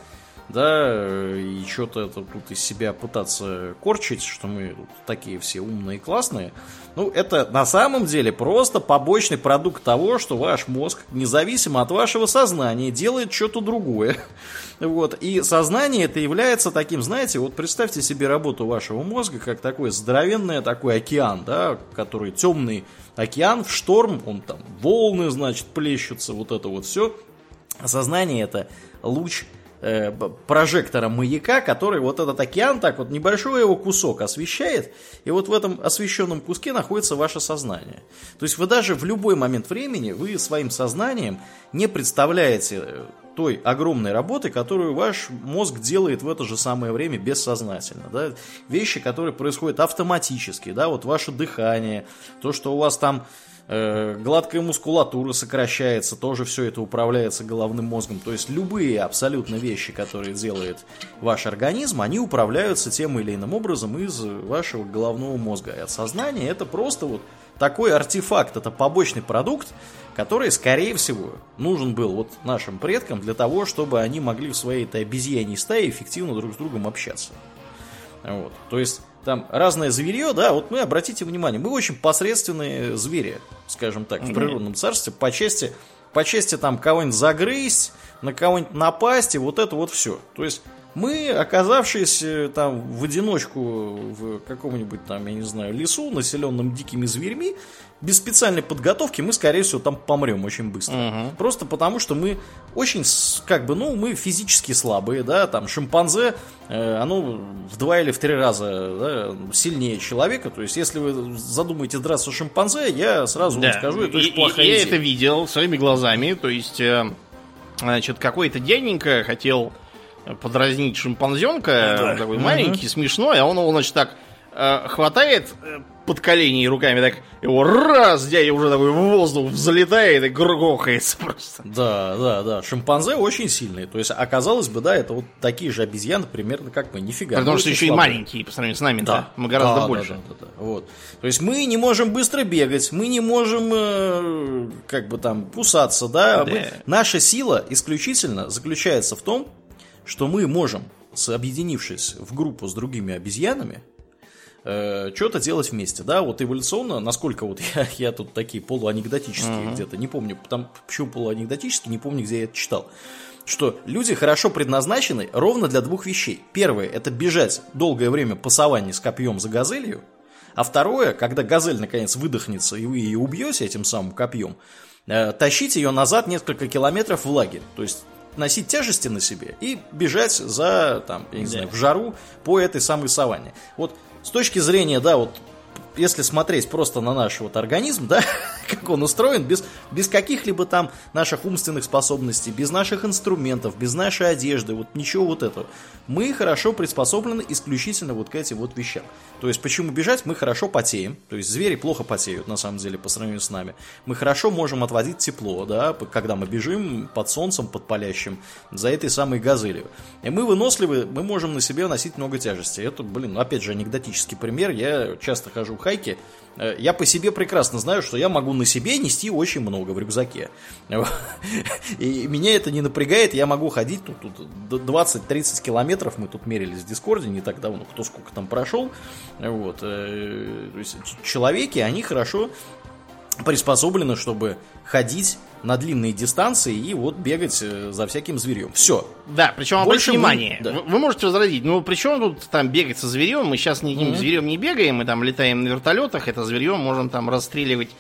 да, и что-то это тут из себя пытаться корчить, что мы тут такие все умные и классные, ну, это на самом деле просто побочный продукт того, что ваш мозг, независимо от вашего сознания, делает что-то другое. Вот. И сознание это является таким, знаете, вот представьте себе работу вашего мозга, как такой здоровенный такой океан, да, который темный океан в шторм, он там волны, значит, плещутся, вот это вот все. Сознание это луч э, маяка, который вот этот океан так вот небольшой его кусок освещает, и вот в этом освещенном куске находится ваше сознание. То есть вы даже в любой момент времени, вы своим сознанием не представляете э, той огромной работы, которую ваш мозг делает в это же самое время бессознательно. Да? Вещи, которые происходят автоматически, да, вот ваше дыхание, то, что у вас там гладкая мускулатура сокращается, тоже все это управляется головным мозгом. То есть любые абсолютно вещи, которые делает ваш организм, они управляются тем или иным образом из вашего головного мозга. И от сознания это просто вот такой артефакт, это побочный продукт, который, скорее всего, нужен был вот нашим предкам для того, чтобы они могли в своей этой обезьяньей стае эффективно друг с другом общаться. Вот. То есть там разное зверье, да, вот мы, обратите внимание, мы очень посредственные звери, скажем так, в природном царстве, по части, по части там кого-нибудь загрызть, на кого-нибудь напасть, и вот это вот все. То есть мы, оказавшись э, там в одиночку в каком-нибудь там, я не знаю, лесу, населенном дикими зверьми, без специальной подготовки мы, скорее всего, там помрем очень быстро. Угу. Просто потому, что мы очень, как бы, ну, мы физически слабые, да, там шимпанзе, э, оно в два или в три раза да, сильнее человека. То есть, если вы задумаете драться с шимпанзе, я сразу да. вам скажу, это очень плохая Я идея. это видел своими глазами. То есть, э, значит, какой-то дяденька хотел подразнить шимпанзенка, Да. такой Мгм. маленький, смешной, а он его, значит, так хватает э, под колени руками, так его раз, дядя уже такой в воздух взлетает и грохается просто. Да, да, да. Шимпанзе очень сильные. То есть, оказалось бы, да, это вот такие же обезьяны, примерно как мы. Нифига. Потому мы что еще и слабые. маленькие по сравнению с нами, Да. Мы гораздо Да, больше. Да, да, да, да. Вот. То есть мы не можем быстро бегать, мы не можем э, как бы там кусаться, да. Да. Мы- наша сила исключительно заключается в том, что мы можем, объединившись в группу с другими обезьянами, э, что-то делать вместе, да, вот эволюционно, насколько вот я, я тут такие полуанекдотические где-то, не помню, там, почему полуанекдотические, не помню, где я это читал, что люди хорошо предназначены ровно для двух вещей. Первое, это бежать долгое время по саванне с копьем за газелью, а второе, когда газель наконец выдохнется и вы ее убьете этим самым копьем, э, тащить ее назад несколько километров в лагерь. То есть носить тяжести на себе и бежать за, там, я не знаю, в жару по этой самой саванне. Вот с точки зрения, да, вот если смотреть просто на наш вот организм, да, как он устроен, без, без каких-либо там наших умственных способностей, без наших инструментов, без нашей одежды, вот ничего вот этого, мы хорошо приспособлены исключительно вот к этим вот вещам. То есть, почему бежать? Мы хорошо потеем, то есть звери плохо потеют, на самом деле, по сравнению с нами. Мы хорошо можем отводить тепло, да, когда мы бежим под солнцем, под палящим, за этой самой газелью. И мы выносливы, мы можем на себе носить много тяжести. Это, блин, опять же, анекдотический пример. Я часто хожу в хайки, Э, я по себе прекрасно знаю, что я могу на себе нести очень много в рюкзаке. И меня это не напрягает, я могу ходить тут, тут 20-30 километров, мы тут мерились в Дискорде не так давно, кто сколько там прошел. Вот. Э, то есть человеки, они хорошо приспособлены, чтобы ходить на длинные дистанции и вот бегать э, за всяким зверем. Все. Да, причем обращайте внимание, вы, да. вы можете возразить, ну при чем тут там бегать со зверем? Мы сейчас никаким mm-hmm. зверем не бегаем, мы там летаем на вертолетах, это зверем можем там расстреливать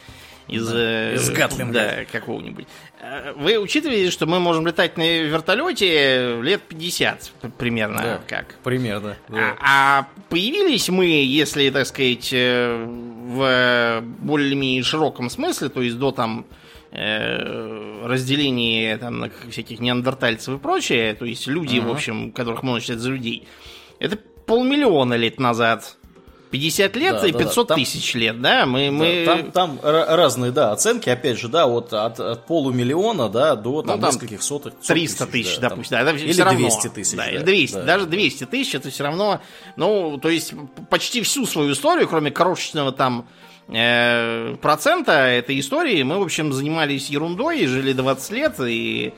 из, да, э, из Гатлинга. Да, какого-нибудь. Э, вы учитываете, что мы можем летать на вертолете лет 50 примерно, да, как? Примерно. Да. А, а появились мы, если, так сказать, в более-менее широком смысле, то есть до там Э, разделение там, на всяких неандертальцев и прочее, то есть люди, uh-huh. в общем, которых можно считать за людей, это полмиллиона лет назад. 50 лет да, и 500 да, да. тысяч лет, да? Мы, да, мы... Там, там разные, да, оценки, опять же, да, вот от, от полумиллиона, да, до там, ну, там нескольких соток. 300 тысяч, тысяч да, допустим, да, это или все равно. 200 тысяч. Да, да, или 200, да, даже 200 тысяч, это все равно, ну, то есть почти всю свою историю, кроме крошечного там процента этой истории мы, в общем, занимались ерундой, жили 20 лет и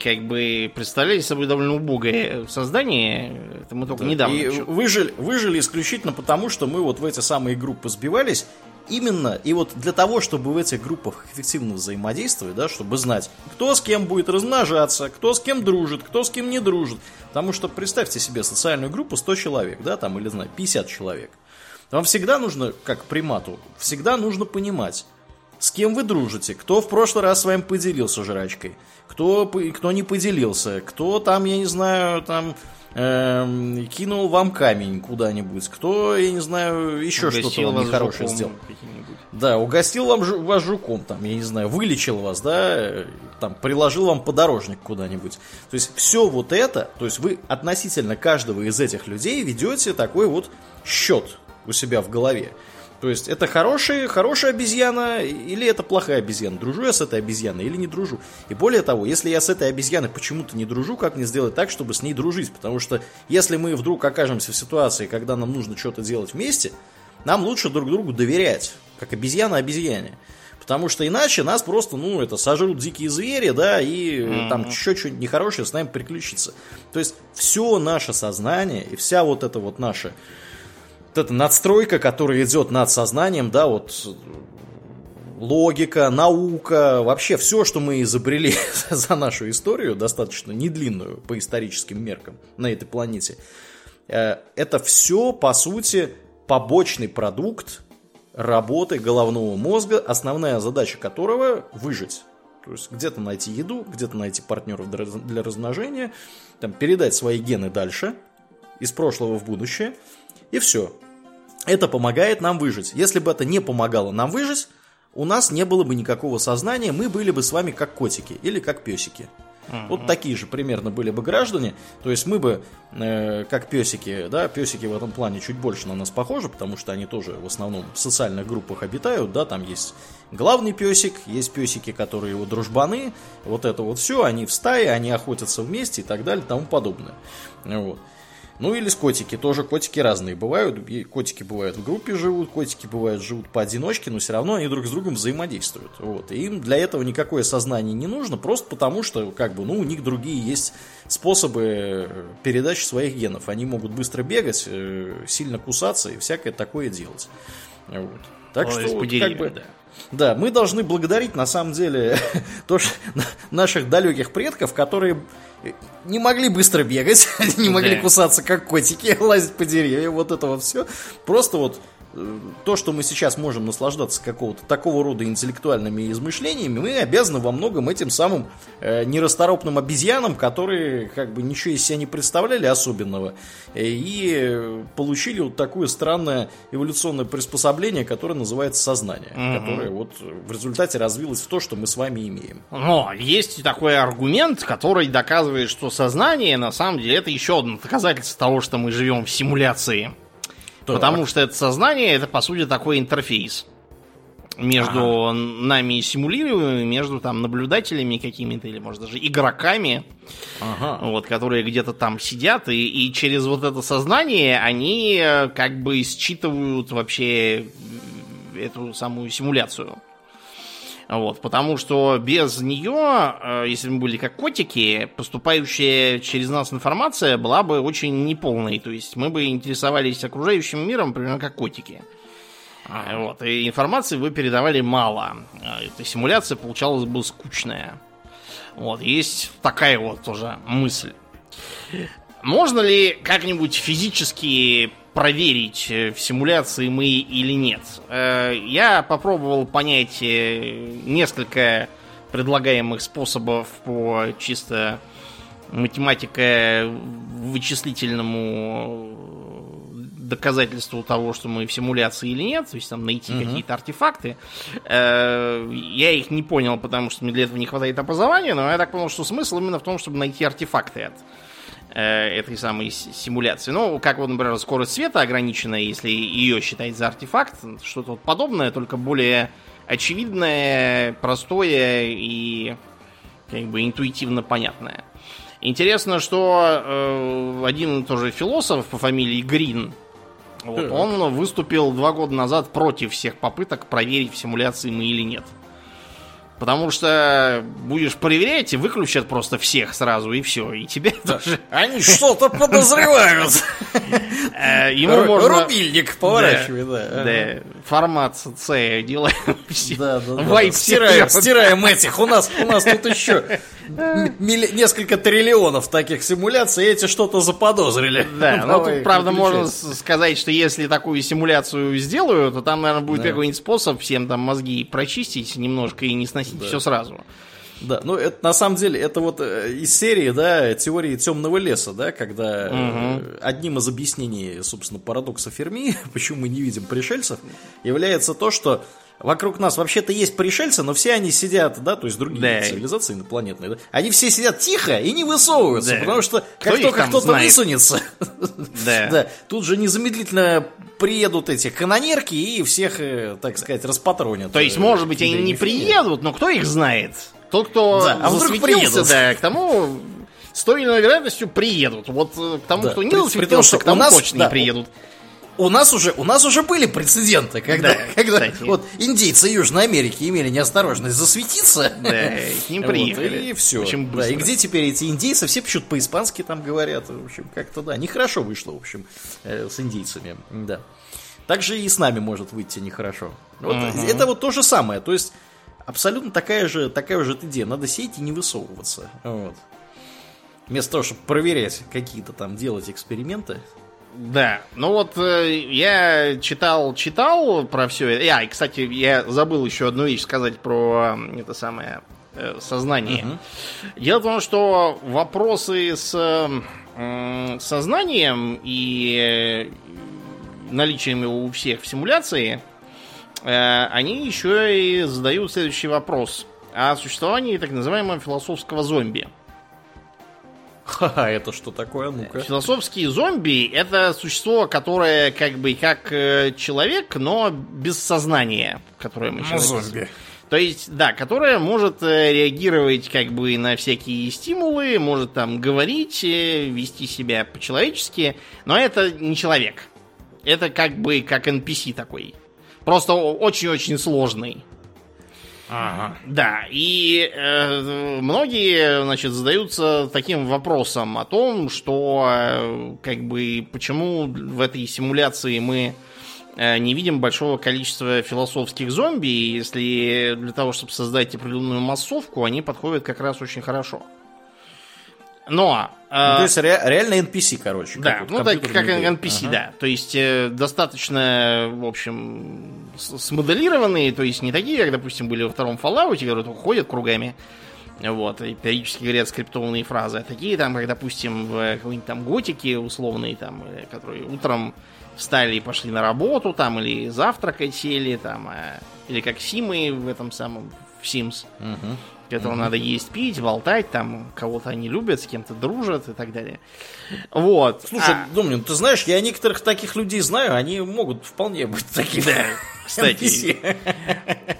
как бы представляли собой довольно убогое создание. Это мы только да, недавно. И выжили, выжили исключительно потому, что мы вот в эти самые группы сбивались. Именно и вот для того, чтобы в этих группах эффективно взаимодействовать, да, чтобы знать, кто с кем будет размножаться, кто с кем дружит, кто с кем не дружит. Потому что представьте себе социальную группу 100 человек, да, там, или, знаю, 50 человек. Вам всегда нужно, как примату, всегда нужно понимать, с кем вы дружите, кто в прошлый раз с вами поделился жрачкой, кто, кто не поделился, кто там, я не знаю, там эм, кинул вам камень куда-нибудь, кто, я не знаю, еще что-то вам нехорошее сделал. Да, угостил вам, вас жуком, там, я не знаю, вылечил вас, да, там, приложил вам подорожник куда-нибудь. То есть все вот это, то есть вы относительно каждого из этих людей ведете такой вот счет у себя в голове. То есть это хорошая, хорошая обезьяна или это плохая обезьяна? Дружу я с этой обезьяной или не дружу? И более того, если я с этой обезьяной почему-то не дружу, как мне сделать так, чтобы с ней дружить? Потому что если мы вдруг окажемся в ситуации, когда нам нужно что-то делать вместе, нам лучше друг другу доверять, как обезьяна обезьяне. Потому что иначе нас просто, ну, это сожрут дикие звери, да, и mm-hmm. там еще что-нибудь нехорошее с нами приключится. То есть все наше сознание и вся вот эта вот наша эта надстройка, которая идет над сознанием, да, вот логика, наука, вообще все, что мы изобрели за нашу историю, достаточно недлинную по историческим меркам на этой планете, э, это все, по сути, побочный продукт работы головного мозга, основная задача которого выжить. То есть где-то найти еду, где-то найти партнеров для размножения, там, передать свои гены дальше, из прошлого в будущее, и все. Это помогает нам выжить. Если бы это не помогало нам выжить, у нас не было бы никакого сознания, мы были бы с вами как котики или как песики. Uh-huh. Вот такие же примерно были бы граждане. То есть мы бы, э, как песики, да, песики в этом плане чуть больше на нас похожи, потому что они тоже в основном в социальных группах обитают, да, там есть главный песик, есть песики, которые его дружбаны, вот это вот все, они в стае, они охотятся вместе и так далее и тому подобное. Вот. Ну или с котики, тоже котики разные бывают. Котики бывают в группе живут, котики бывают живут поодиночке, но все равно они друг с другом взаимодействуют. Вот. И им для этого никакое сознание не нужно, просто потому что как бы, ну, у них другие есть способы передачи своих генов. Они могут быстро бегать, э, сильно кусаться и всякое такое делать. Вот. Так О, что, вот, как бы, да. Да, мы должны благодарить, на самом деле, то, что наших далеких предков, которые не могли быстро бегать, не могли кусаться, как котики, лазить по деревьям, вот это вот все. Просто вот то, что мы сейчас можем наслаждаться какого-то такого рода интеллектуальными измышлениями, мы обязаны во многом этим самым э, нерасторопным обезьянам, которые как бы ничего из себя не представляли особенного, э, и получили вот такое странное эволюционное приспособление, которое называется сознание, угу. которое вот в результате развилось в то, что мы с вами имеем. Но есть такой аргумент, который доказывает, что сознание на самом деле это еще одно доказательство того, что мы живем в симуляции. Так. Потому что это сознание, это по сути такой интерфейс между ага. нами симулируемыми, между там наблюдателями какими-то, или может даже игроками, ага. вот, которые где-то там сидят, и, и через вот это сознание они э, как бы считывают вообще эту самую симуляцию. Вот, потому что без нее, э, если бы мы были как котики, поступающая через нас информация была бы очень неполной. То есть мы бы интересовались окружающим миром, примерно как котики. А, вот, и информации вы передавали мало. А, эта симуляция получалась бы скучная. Вот, есть такая вот тоже мысль. Можно ли как-нибудь физически проверить, э, в симуляции мы или нет? Э, я попробовал понять э, несколько предлагаемых способов по чисто математико-вычислительному доказательству того, что мы в симуляции или нет, то есть там найти угу. какие-то артефакты. Я их не понял, потому что мне для этого не хватает образования, но я так понял, что смысл именно в том, чтобы найти артефакты от этой самой симуляции. Ну, как вот, например, скорость света ограниченная, если ее считать за артефакт, что-то вот подобное, только более очевидное, простое и как бы интуитивно понятное. Интересно, что э, один тоже философ по фамилии Грин, вот, он выступил два года назад против всех попыток проверить в симуляции мы или нет. Потому что будешь проверять и выключат просто всех сразу, и все. И тебе тоже. Они что-то подозревают. Э, ему можно... Рубильник поворачивает, да. Да, формат C делаем. Да, да, да. Стираем, стираем этих. У нас тут еще несколько триллионов таких симуляций, эти что-то заподозрили. Да, ну тут, правда, можно сказать, что если такую симуляцию сделаю, то там, наверное, будет какой-нибудь способ всем там мозги прочистить немножко и не сносить все сразу. Да, ну это на самом деле это вот э, из серии, да, теории темного леса, да, когда угу. одним из объяснений, собственно, парадокса Ферми, почему мы не видим пришельцев, является то, что Вокруг нас вообще-то есть пришельцы, но все они сидят, да, то есть другие да. цивилизации инопланетные, да, они все сидят тихо и не высовываются, да. потому что как Кто только кто-то высунется, да. да, тут же незамедлительно приедут эти канонерки и всех, э, так сказать, распатронят. То есть, может быть, они не приедут, но кто их знает? Тот, кто да, а вдруг приедут. да, к тому с той или иной вероятностью приедут. Вот э, к тому, да, кто не засветился, к тому нас, точно да, не приедут у нас уже, у нас уже были прецеденты, когда, да, когда вот индейцы Южной Америки имели неосторожность засветиться. Да, к ним приехали. Вот, и все. Да, и где теперь эти индейцы? Все почему-то по-испански там говорят. В общем, как-то да, нехорошо вышло, в общем, э, с индейцами. Да. Также и с нами может выйти нехорошо. Вот, угу. Это вот то же самое. То есть, абсолютно такая же, такая же идея. Надо сеять и не высовываться. Вот. Вместо того, чтобы проверять какие-то там, делать эксперименты, да, ну вот э, я читал, читал про все это. И, кстати, я забыл еще одну вещь сказать про э, это самое э, сознание. Угу. Дело в том, что вопросы с э, сознанием и наличием его у всех в симуляции, э, они еще и задают следующий вопрос о существовании так называемого философского зомби. Ха-ха, это что такое? Ну-ка. Философские зомби это существо, которое как бы как э, человек, но без сознания, которое мы сейчас. Ну, зомби. То есть, да, которое может э, реагировать как бы на всякие стимулы, может там говорить, э, вести себя по-человечески, но это не человек. Это как бы как NPC такой. Просто очень-очень сложный. Ага. Да, и э, многие, значит, задаются таким вопросом о том, что, э, как бы, почему в этой симуляции мы э, не видим большого количества философских зомби, если для того, чтобы создать определенную массовку, они подходят как раз очень хорошо. Но... Э, ну, то есть ре- реально NPC, короче. Да, как ну так как NPC, ага. да. То есть э, достаточно, в общем, смоделированные, то есть не такие, как, допустим, были во втором Fallout, которые ходят кругами, вот, и периодически говорят скриптованные фразы, а такие там, как, допустим, в какой-нибудь там готике условные, там, э, которые утром встали и пошли на работу, там, или завтракать сели, там, э, или как Симы в этом самом, в Sims. Угу которого mm-hmm. надо есть, пить, болтать, там кого-то они любят, с кем-то дружат и так далее. Вот. Слушай, а... Домнин, ты знаешь, я некоторых таких людей знаю, они могут вполне быть такими. Да, кстати.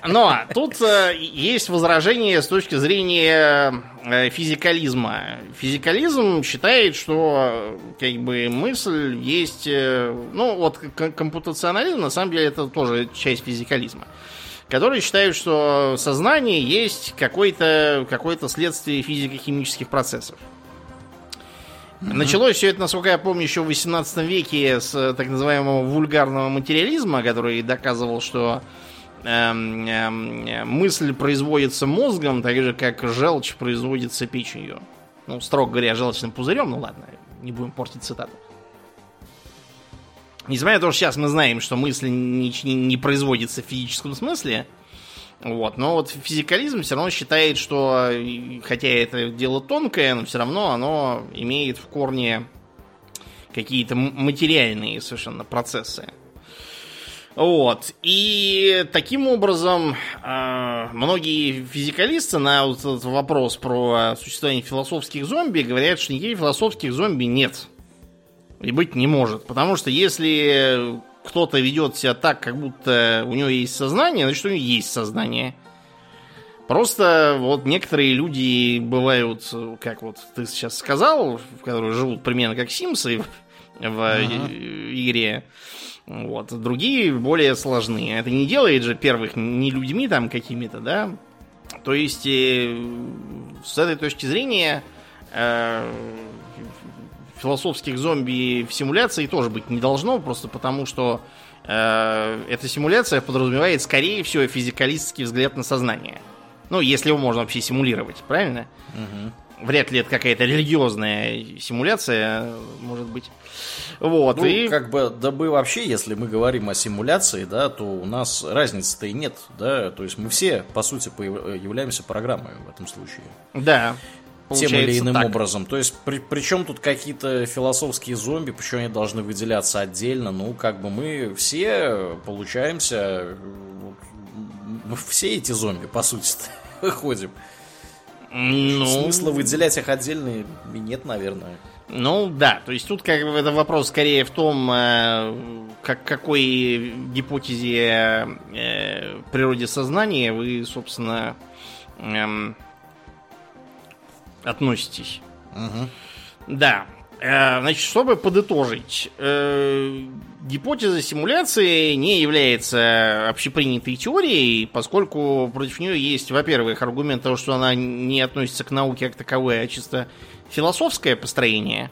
Но тут э, есть возражение с точки зрения э, физикализма. Физикализм считает, что как бы мысль есть... Э, ну, вот компутационализм, на самом деле, это тоже часть физикализма. Которые считают, что сознание есть какое-то какое следствие физико-химических процессов. Mm-hmm. Началось все это, насколько я помню, еще в 18 веке с так называемого вульгарного материализма, который доказывал, что эм, эм, мысль производится мозгом, так же как желчь производится печенью. Ну, строго говоря, желчным пузырем, ну ладно, не будем портить цитату. Несмотря на то, что сейчас мы знаем, что мысль не, не, производится в физическом смысле, вот, но вот физикализм все равно считает, что хотя это дело тонкое, но все равно оно имеет в корне какие-то материальные совершенно процессы. Вот. И таким образом э, многие физикалисты на вот этот вопрос про существование философских зомби говорят, что никаких философских зомби нет. И быть не может. Потому что если кто-то ведет себя так, как будто у него есть сознание, значит, у него есть сознание. Просто вот некоторые люди бывают, как вот ты сейчас сказал, которые живут примерно как Симсы в ага. игре. Вот. Другие более сложные. Это не делает же первых не людьми там какими-то, да? То есть, э, с этой точки зрения, э, философских зомби в симуляции тоже быть не должно, просто потому что э, эта симуляция подразумевает, скорее всего, физикалистский взгляд на сознание. Ну, если его можно вообще симулировать, правильно? Угу вряд ли это какая-то религиозная симуляция, может быть. Вот, ну, и... как бы, да бы вообще, если мы говорим о симуляции, да, то у нас разницы-то и нет, да, то есть мы все, по сути, являемся программой в этом случае. Да. Тем или иным так. образом. То есть, при, причем тут какие-то философские зомби, почему они должны выделяться отдельно? Ну, как бы мы все получаемся, мы все эти зомби, по сути, ходим. Ну... Смысла выделять их отдельно нет, наверное. Ну да, то есть тут как бы это вопрос скорее в том, э, как, какой гипотезе э, природе сознания вы, собственно, э, относитесь. Угу. Да. Э, значит, чтобы подытожить, э, гипотеза симуляции не является общепринятой теорией, поскольку против нее есть, во-первых, аргумент того, что она не относится к науке как таковой, а чисто философское построение.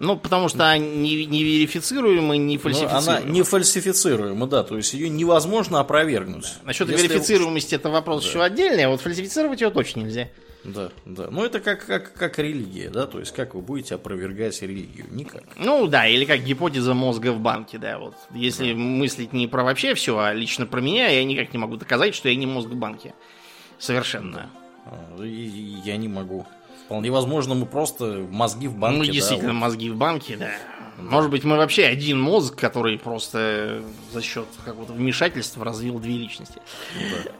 Ну, потому что она не, не верифицируема, не фальсифицируема. Ну, она не фальсифицируема, да, то есть ее невозможно опровергнуть. Насчет Если... верифицируемости это вопрос да. еще отдельный, а вот фальсифицировать ее точно нельзя. Да, да. Ну, это как, как, как религия, да? То есть, как вы будете опровергать религию? Никак. Ну, да, или как гипотеза мозга в банке, да. Вот. Если да. мыслить не про вообще все, а лично про меня, я никак не могу доказать, что я не мозг в банке. Совершенно. Да. Я не могу. Вполне возможно, мы просто мозги в банке. Мы действительно да, вот. мозги в банке, да. Может быть, мы вообще один мозг, который просто за счет какого-то вмешательства развил две личности.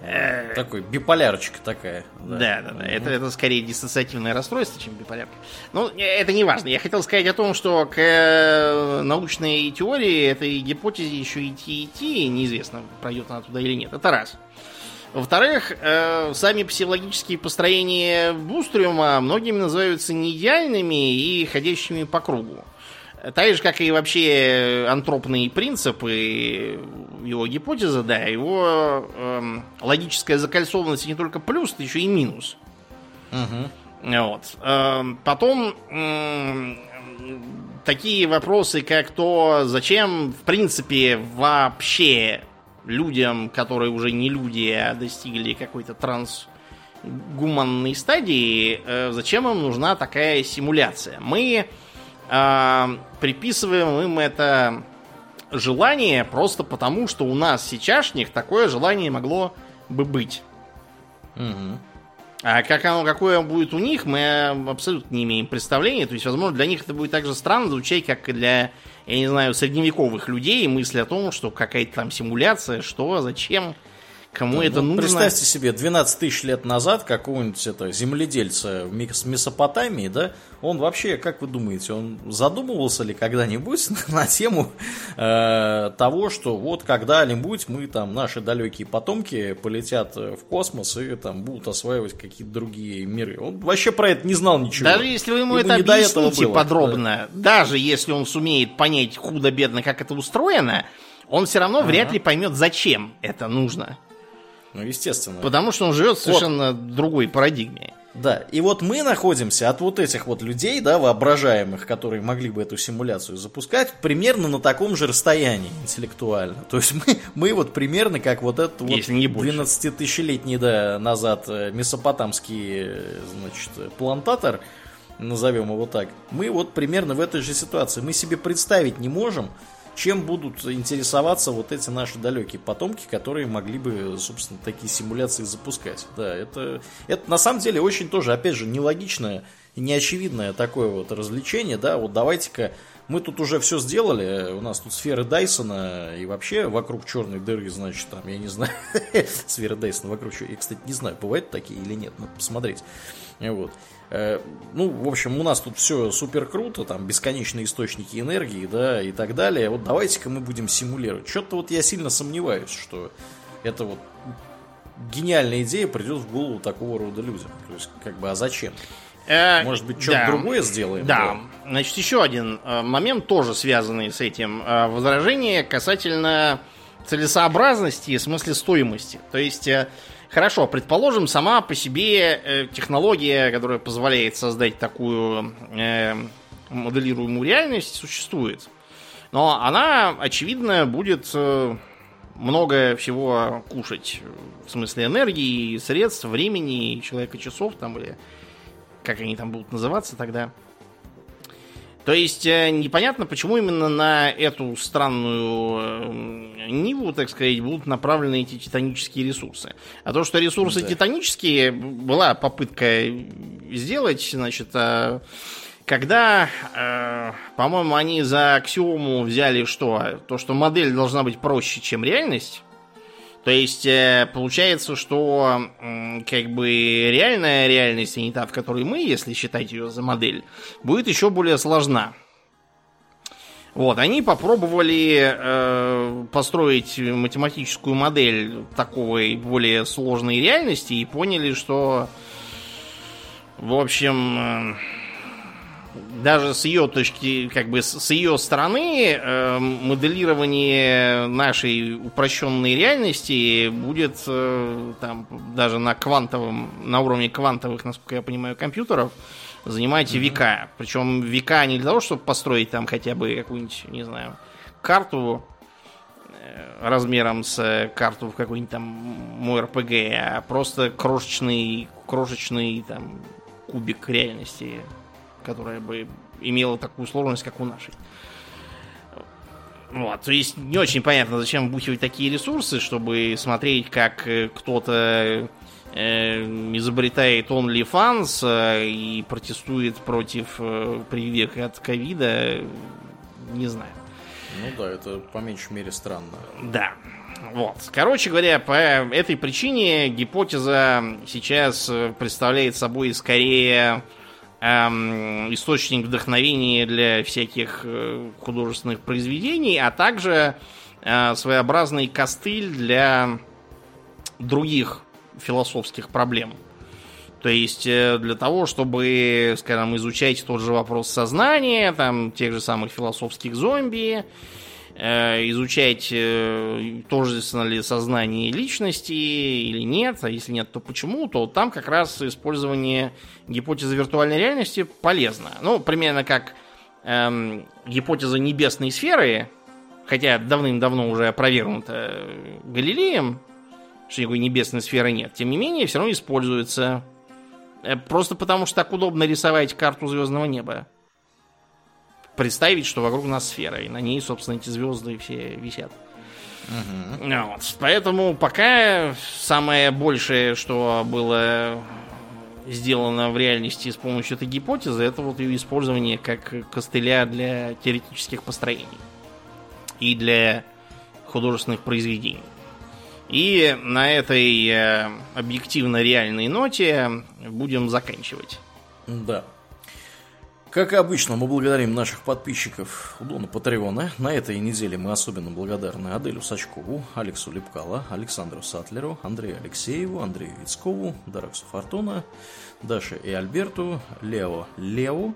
Да. Такой биполярочка такая. Да, да, да. Это, это скорее диссоциативное расстройство, чем биполярка. Ну, это не важно. Я хотел сказать о том, что к э, научной теории этой гипотезе еще идти идти, неизвестно, пройдет она туда или нет. Это раз. Во-вторых, э, сами психологические построения Бустриума многими называются неидеальными и ходящими по кругу. Так же, как и вообще антропные принципы, его гипотеза, да, его эм, логическая закольцованность не только плюс, это еще и минус. Угу. Вот. Эм, потом эм, такие вопросы, как то, зачем, в принципе, вообще людям, которые уже не люди, а достигли какой-то трансгуманной стадии, э, зачем им нужна такая симуляция? Мы э, приписываем им это желание просто потому, что у нас сейчасшних такое желание могло бы быть. Угу. А как оно, какое будет у них, мы абсолютно не имеем представления. То есть, возможно, для них это будет так же странно звучать, как и для, я не знаю, средневековых людей, мысли о том, что какая-то там симуляция, что, зачем. Кому да, это ну, нужно? Представьте себе, 12 тысяч лет назад какого-нибудь это, земледельца в Месопотамии, да, он вообще, как вы думаете, он задумывался ли когда-нибудь на тему э, того, что вот когда-нибудь мы там, наши далекие потомки полетят в космос и там будут осваивать какие-то другие миры. Он вообще про это не знал ничего. Даже если вы ему это объясните подробно, да. даже если он сумеет понять худо-бедно, как это устроено, он все равно ага. вряд ли поймет, зачем это нужно. Ну, естественно. Потому что он живет в совершенно вот. другой парадигме. Да, и вот мы находимся от вот этих вот людей, да, воображаемых, которые могли бы эту симуляцию запускать, примерно на таком же расстоянии интеллектуально. То есть мы, мы вот примерно как вот этот вот 12-тысячелетний да, назад э, месопотамский, э, значит, плантатор, назовем его так, мы вот примерно в этой же ситуации. Мы себе представить не можем, чем будут интересоваться вот эти наши далекие потомки, которые могли бы, собственно, такие симуляции запускать. Да, это, это на самом деле очень тоже, опять же, нелогичное и неочевидное такое вот развлечение, да, вот давайте-ка мы тут уже все сделали, у нас тут сферы Дайсона и вообще вокруг черной дыры, значит, там, я не знаю, сферы Дайсона вокруг чего, я, кстати, не знаю, бывают такие или нет, надо посмотреть. Вот. Э, ну, в общем, у нас тут все супер круто, там бесконечные источники энергии, да, и так далее. Вот давайте-ка мы будем симулировать. Что-то вот я сильно сомневаюсь, что это вот гениальная идея придет в голову такого рода людям. То есть, как бы, а зачем? Э, Может быть, что-то да. другое сделаем? Да. да. Значит, еще один э, момент, тоже связанный с этим. Возражение касательно целесообразности, в смысле стоимости. То есть Хорошо, предположим, сама по себе э, технология, которая позволяет создать такую э, моделируемую реальность, существует. Но она, очевидно, будет э, много всего кушать. В смысле энергии, средств, времени, человека часов там или как они там будут называться тогда. То есть э, непонятно, почему именно на эту странную э, Ниву, так сказать, будут направлены эти титанические ресурсы. А то, что ресурсы да. титанические, была попытка сделать, значит, э, когда, по-моему, они за аксиому взяли что? То, что модель должна быть проще, чем реальность. То есть э, получается, что как бы реальная реальность, а не та, в которой мы, если считать ее за модель, будет еще более сложна. Вот, они попробовали э, построить математическую модель такой более сложной реальности и поняли, что, в общем, э, даже с ее точки, как бы с ее стороны, э, моделирование нашей упрощенной реальности будет э, там даже на квантовом, на уровне квантовых, насколько я понимаю, компьютеров занимать mm-hmm. века. Причем века не для того, чтобы построить там хотя бы какую-нибудь, не знаю, карту э, размером с карту в какой-нибудь там мой РПГ, а просто крошечный, крошечный там кубик реальности которая бы имела такую сложность, как у нашей. Вот, то есть не очень понятно, зачем вбухивать такие ресурсы, чтобы смотреть, как э, кто-то э, изобретает OnlyFans э, и протестует против э, прививок от ковида, не знаю. Ну да, это по меньшей мере странно. Да. Вот. Короче говоря, по этой причине гипотеза сейчас э, представляет собой скорее эм, источник вдохновения для всяких э, художественных произведений, а также э, своеобразный костыль для других философских проблем. То есть э, для того, чтобы, скажем, изучать тот же вопрос сознания, там, тех же самых философских зомби, изучать, э, тождественно ли сознание личности или нет, а если нет, то почему, то там как раз использование гипотезы виртуальной реальности полезно. Ну, примерно как эм, гипотеза небесной сферы, хотя давным-давно уже опровергнута Галилеем, что никакой небесной сферы нет, тем не менее, все равно используется. Э, просто потому, что так удобно рисовать карту звездного неба представить, что вокруг нас сфера, и на ней, собственно, эти звезды все висят. Угу. Вот. Поэтому пока самое большее, что было сделано в реальности с помощью этой гипотезы, это вот ее использование как костыля для теоретических построений и для художественных произведений. И на этой э, объективно реальной ноте будем заканчивать. Да. Как обычно, мы благодарим наших подписчиков у Дона Патреона. На этой неделе мы особенно благодарны Аделю Сачкову, Алексу Лепкала, Александру Сатлеру, Андрею Алексееву, Андрею Вицкову, Дараксу Фортуна, Даше и Альберту, Лео Лео,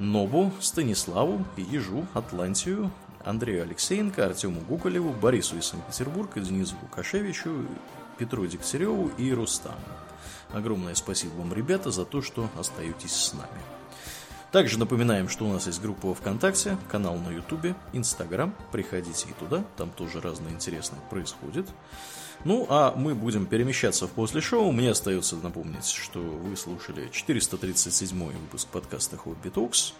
Нобу, Станиславу, Ежу, Атлантию, Андрею Алексеенко, Артему Гуколеву, Борису из Санкт-Петербурга, Денису Лукашевичу Петру Дегтяреву и Рустаму. Огромное спасибо вам, ребята, за то, что остаетесь с нами. Также напоминаем, что у нас есть группа ВКонтакте, канал на Ютубе, Инстаграм. Приходите и туда, там тоже разное интересное происходит. Ну, а мы будем перемещаться в после шоу. Мне остается напомнить, что вы слушали 437 выпуск подкаста Хобби Токс.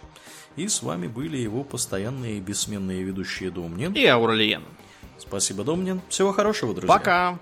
И с вами были его постоянные и бессменные ведущие Домнин и Ауралиен. Спасибо, Домнин. Всего хорошего, друзья. Пока.